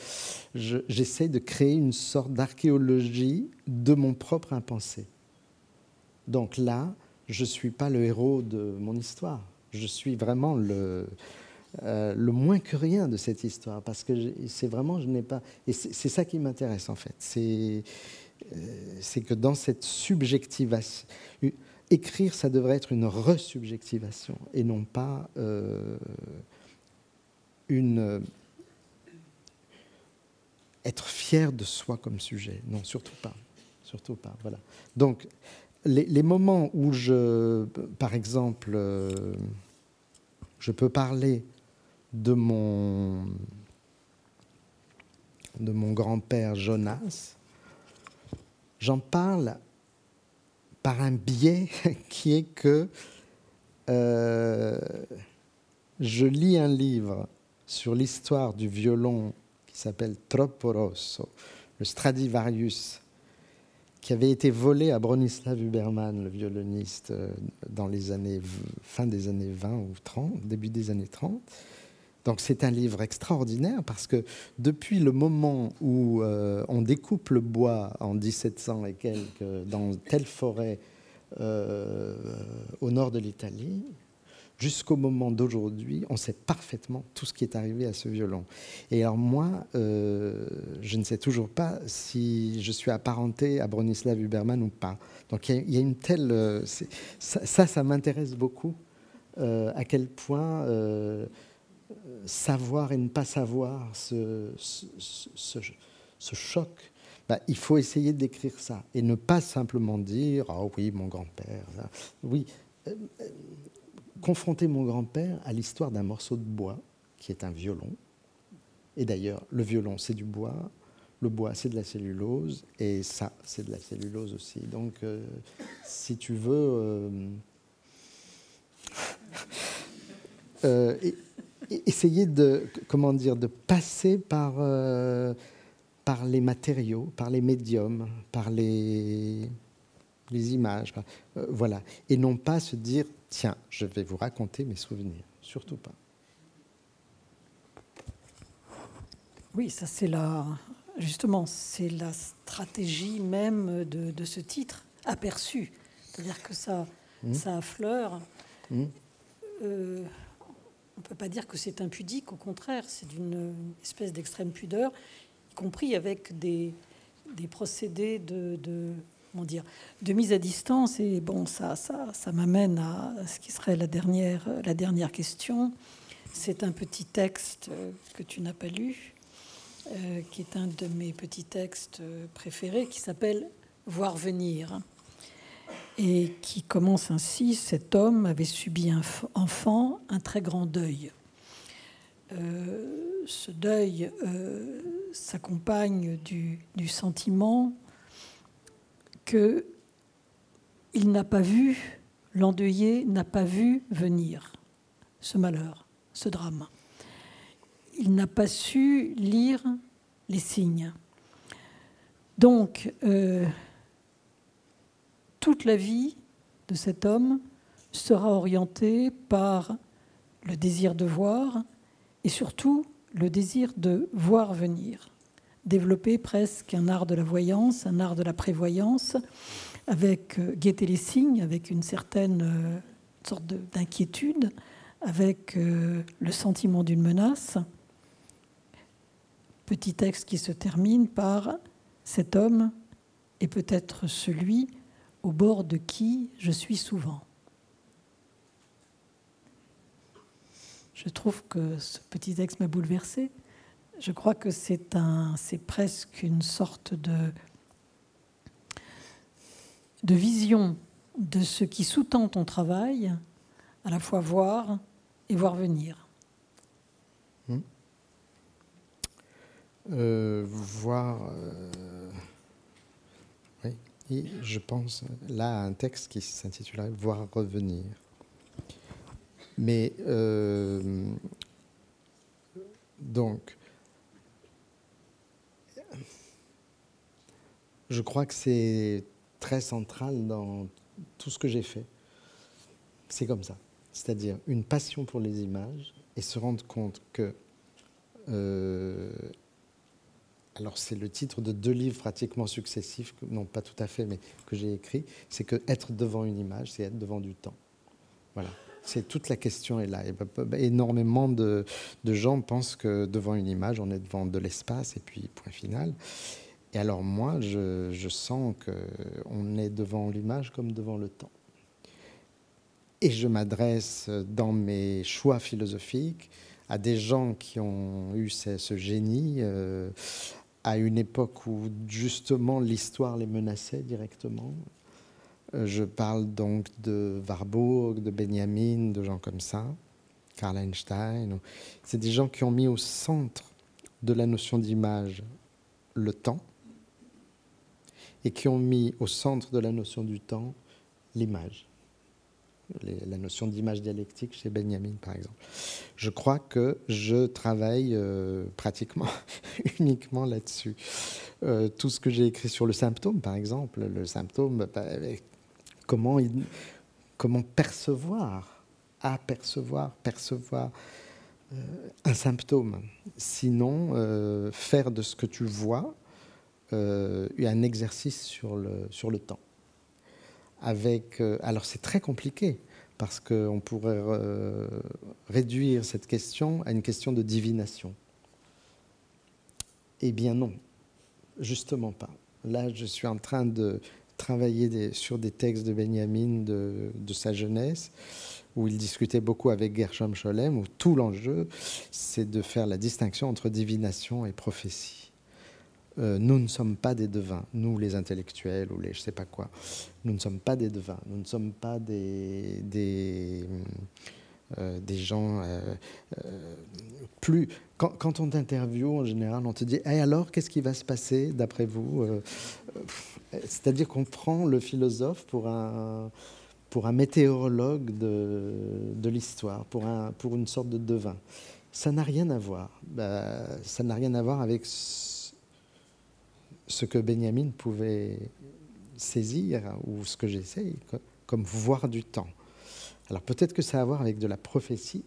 j'essaie de créer une sorte d'archéologie de mon propre impensé. Donc là, je ne suis pas le héros de mon histoire. Je suis vraiment le, euh, moins que rien de cette histoire, parce que c'est vraiment, je n'ai pas... Et c'est ça qui m'intéresse en fait. C'est euh, que dans cette subjectivation écrire, ça devrait être une resubjectivation et non pas euh, une euh, être fier de soi comme sujet. Non, surtout pas, surtout pas. Voilà. Donc, les, moments où je, par exemple, euh, je peux parler de mon de mon grand-père Jonas, j'en parle par un biais qui est que euh, je lis un livre sur l'histoire du violon qui s'appelle Troppo Rosso, le Stradivarius, qui avait été volé à Bronislav Huberman, le violoniste, euh, dans les années fin des années 20 ou 30, début des années 30. Donc c'est un livre extraordinaire parce que depuis le moment où euh, on découpe le bois en 1700 et quelques dans telle forêt euh, au nord de l'Italie, jusqu'au moment d'aujourd'hui, on sait parfaitement tout ce qui est arrivé à ce violon. Et alors moi, euh, je ne sais toujours pas si je suis apparenté à Bronislav Huberman ou pas. Donc il y, a une telle... ça, ça, m'intéresse beaucoup, à quel point savoir et ne pas savoir ce, choc, bah, il faut essayer décrire ça et ne pas simplement dire Ah oui, mon grand-père. Oui, euh, euh, confronter mon grand-père à l'histoire d'un morceau de bois qui est un violon. Et d'ailleurs, le violon, c'est du bois, le bois, c'est de la cellulose, et ça, c'est de la cellulose aussi. Donc, euh, si tu veux. essayer de, comment dire, de passer par, euh, par les matériaux, par les médiums, par les, les images, euh, voilà, et non pas se dire tiens, je vais vous raconter mes souvenirs, surtout pas. Oui, ça c'est la, justement, c'est la stratégie même de, de ce titre aperçu, c'est-à-dire que ça, mmh. ça affleure. Mmh. Euh, on ne peut pas dire que c'est impudique, au contraire, c'est d'une espèce d'extrême pudeur, y compris avec des, procédés de, dire, de mise à distance. Et bon, ça, ça, ça m'amène à ce qui serait la dernière, la dernière question. C'est un petit texte que tu n'as pas lu, euh, qui est un de mes petits textes préférés, qui s'appelle Voir venir et qui commence ainsi. Cet homme avait subi un enfant un très grand deuil. Euh, ce deuil euh, s'accompagne du, sentiment que il n'a pas vu, l'endeuillé n'a pas vu venir ce malheur, ce drame. Il n'a pas su lire les signes. Donc, euh, toute la vie de cet homme sera orientée par le désir de voir et surtout le désir de voir venir. Développer presque un art de la voyance, un art de la prévoyance, avec euh, guetter les signes, avec une certaine euh, sorte d'inquiétude, avec euh, le sentiment d'une menace. Petit texte qui se termine par cet homme est peut-être celui au bord de qui je suis souvent. Je trouve que ce petit texte m'a bouleversé. Je crois que c'est un, c'est presque une sorte de, de vision de ce qui sous-tend ton travail, à la fois voir et voir venir. Hmm. Euh, voir. Euh, et je pense là à un texte qui s'intitulerait Voir revenir. Mais euh, donc, je crois que c'est très central dans tout ce que j'ai fait. C'est comme ça. c'est-à-dire une passion pour les images et se rendre compte que euh, alors c'est le titre de deux livres pratiquement successifs, non pas tout à fait, mais que j'ai écrit, c'est que être devant une image, c'est être devant du temps. Voilà. C'est toute la question est là. Bah, bah, énormément de, gens pensent que devant une image, on est devant de l'espace et puis point final. Et alors moi, je, sens qu'on est devant l'image comme devant le temps. Et je m'adresse dans mes choix philosophiques à des gens qui ont eu ce, génie, euh, à une époque où justement l'histoire les menaçait directement. Euh, je parle donc de Warburg, de Benjamin, de gens comme ça, Karl Einstein. C'est des gens qui ont mis au centre de la notion d'image le temps et qui ont mis au centre de la notion du temps l'image la notion d'image dialectique chez Benjamin, par exemple. Je crois que je travaille euh, pratiquement uniquement là-dessus. Euh, tout ce que j'ai écrit sur le symptôme, par exemple, le symptôme, bah, comment, percevoir, apercevoir, percevoir euh, un symptôme. Sinon, faire de ce que tu vois un exercice sur le temps Euh, alors c'est très compliqué parce qu'on pourrait euh, réduire cette question à une question de divination. Eh bien non, justement pas. Là, je suis en train de travailler sur des textes de Benjamin de, de, sa jeunesse, où il discutait beaucoup avec Gershom Scholem, où tout l'enjeu, c'est de faire la distinction entre divination et prophétie. Euh, nous ne sommes pas des devins, nous les intellectuels ou les je sais pas quoi. Nous ne sommes pas des devins, nous ne sommes pas des, des, euh, des gens euh, plus. Quand, on t'interviewe, en général, on te dit hey, alors, qu'est-ce qui va se passer d'après vous C'est-à-dire qu'on prend le philosophe pour un, pour un météorologue de, de l'histoire, pour, un, pour une sorte de devin. Ça n'a rien à voir. Bah, ça n'a rien à voir avec que Benjamin pouvait saisir, ou ce que j'essaye, comme voir du temps. Alors peut-être que ça a à voir avec de la prophétie,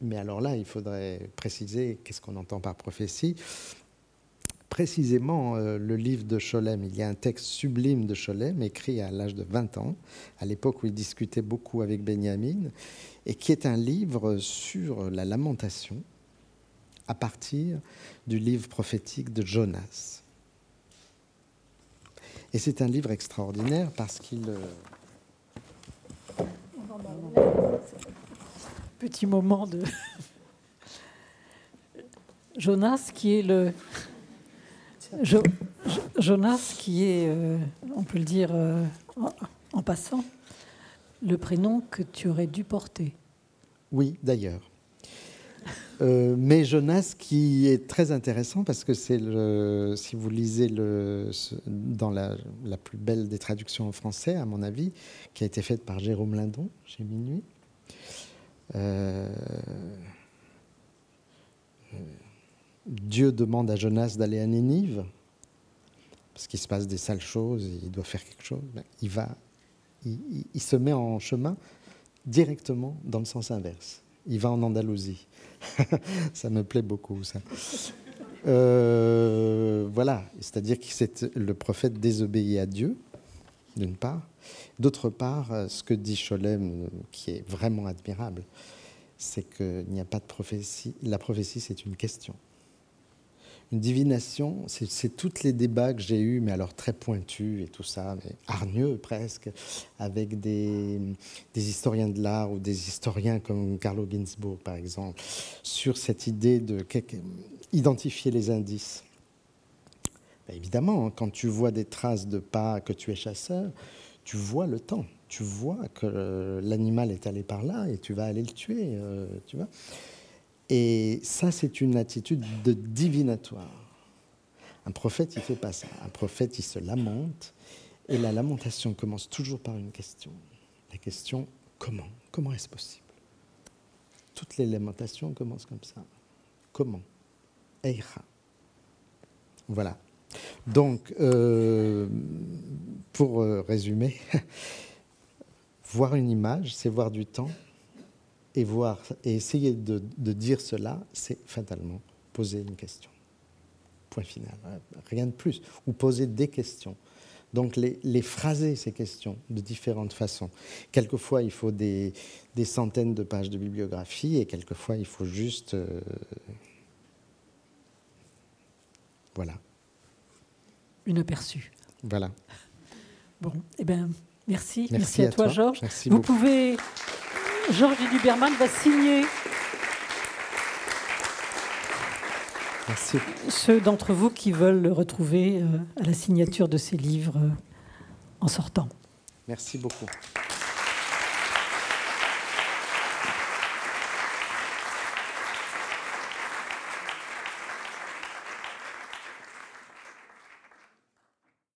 mais alors là, il faudrait préciser qu'est-ce qu'on entend par prophétie. Précisément, euh, le livre de Scholem, il y a un texte sublime de Scholem, écrit à l'âge de 20 ans, à l'époque où il discutait beaucoup avec Benjamin, et qui est un livre sur la lamentation à partir du livre prophétique de Jonas. Et c'est un livre extraordinaire parce qu'il... Euh, Petit moment de... Jonas qui est le... Jonas qui est, euh, on peut le dire euh, en passant, le prénom que tu aurais dû porter. Oui, d'ailleurs. Euh, mais Jonas, qui est très intéressant parce que c'est le, si vous lisez le, dans la, plus belle des traductions en français, à mon avis, qui a été faite par Jérôme Lindon chez Minuit. Euh, Dieu demande à Jonas d'aller à Nénive parce qu'il se passe des sales choses, il doit faire quelque chose. Ben, il va, il se met en chemin directement dans le sens inverse. Il va en Andalousie. ça me plaît beaucoup, ça. Euh, voilà, c'est-à-dire que le prophète désobéit à Dieu, d'une part. D'autre part, ce que dit Cholem, qui est vraiment admirable, c'est qu'il n'y a pas de prophétie. La prophétie, c'est une question une divination, c'est tous les débats que j'ai eus, mais alors très pointus et tout ça, mais hargneux presque, avec des, historiens de l'art ou des historiens comme Carlo Ginzburg, par exemple, sur cette idée de identifier les indices. Ben, évidemment, quand tu vois des traces de pas, que tu es chasseur, tu vois le temps, tu vois que l'animal est allé par là et tu vas aller le tuer, euh, tu vois. Et ça, c'est une attitude de divinatoire. Un prophète, il ne fait pas ça. Un prophète, il se lamente. Et la lamentation commence toujours par une question. La question, comment? Comment est-ce possible? Toutes les lamentations commencent comme ça. Comment? Eira. Voilà. Donc, euh, pour euh, résumer, voir une image, c'est voir du temps, et voir et essayer de, de dire cela, c'est fatalement poser une question. Point final. Rien de plus. Ou poser des questions. Donc les, les, phraser, ces questions, de différentes façons. Quelquefois, il faut des, des, centaines de pages de bibliographie et quelquefois, il faut juste... Euh, voilà. Une aperçu. Voilà. Bon, eh bien, merci. Merci, merci à, à, toi, Georges. Merci Vous beaucoup. pouvez... Georges Duberman va signer Merci. ceux d'entre vous qui veulent le retrouver à la signature de ces livres en sortant. Merci beaucoup.